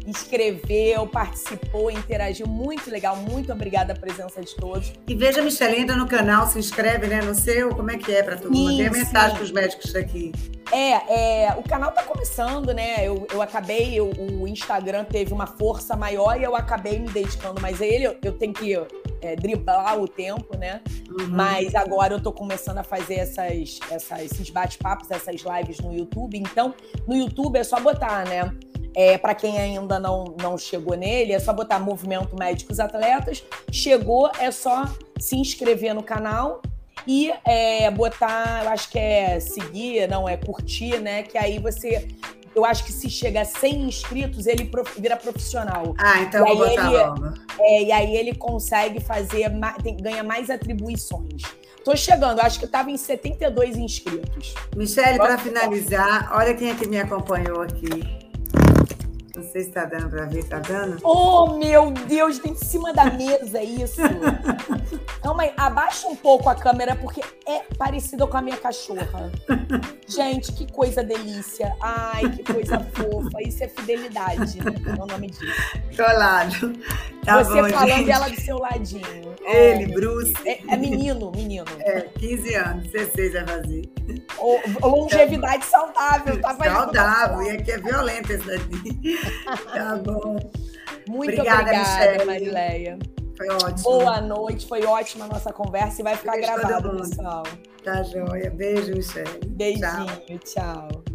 Speaker 1: escreveu, participou, interagiu. Muito legal. Muito obrigada a presença de todos.
Speaker 2: E veja, Michelle, entra no canal, se inscreve, né? No seu, como é que é para todo mundo? Tem mensagem para os médicos aqui.
Speaker 1: É, é, o canal tá começando, né? Eu, eu acabei, eu, o Instagram teve uma força maior e eu acabei me dedicando mais a ele. Eu, eu tenho que é, driblar o tempo, né? Uhum. Mas agora eu tô começando a fazer essas, essas, esses bate-papos, essas lives no YouTube. Então, no YouTube é só botar, né? É, para quem ainda não, não chegou nele, é só botar Movimento Médicos Atletas. Chegou, é só se inscrever no canal e é, botar, eu acho que é seguir, não, é curtir, né? Que aí você eu acho que se chega a 100 inscritos, ele vira profissional.
Speaker 2: Ah, então eu vou botar ele, logo.
Speaker 1: É, e aí ele consegue fazer, tem, ganha mais atribuições. Tô chegando, acho que estava em 72 inscritos.
Speaker 2: Michele, para finalizar, olha quem é que me acompanhou aqui. Não sei se tá dando para ver, tá dando?
Speaker 1: Oh, meu Deus, tem em cima da mesa isso. Calma aí, abaixa um pouco a câmera, porque é parecida com a minha cachorra. Gente, que coisa delícia. Ai, que coisa fofa. Isso é fidelidade, né? É o nome disso.
Speaker 2: Colado.
Speaker 1: Tá Você bom, falando gente. dela do seu ladinho.
Speaker 2: Ele, Bruce.
Speaker 1: É, é, menino, menino.
Speaker 2: É, 15 anos, 16 vai fazer.
Speaker 1: O, longevidade saudável, tá
Speaker 2: Saudável, e aqui é violento esse daqui. Tá bom.
Speaker 1: Muito obrigada, obrigada Marileia.
Speaker 2: Foi ótimo.
Speaker 1: Boa noite, foi ótima a nossa conversa e vai ficar Beijo gravado, pessoal.
Speaker 2: Tá joia. Beijo, Michelle.
Speaker 1: Beijinho, tchau. tchau.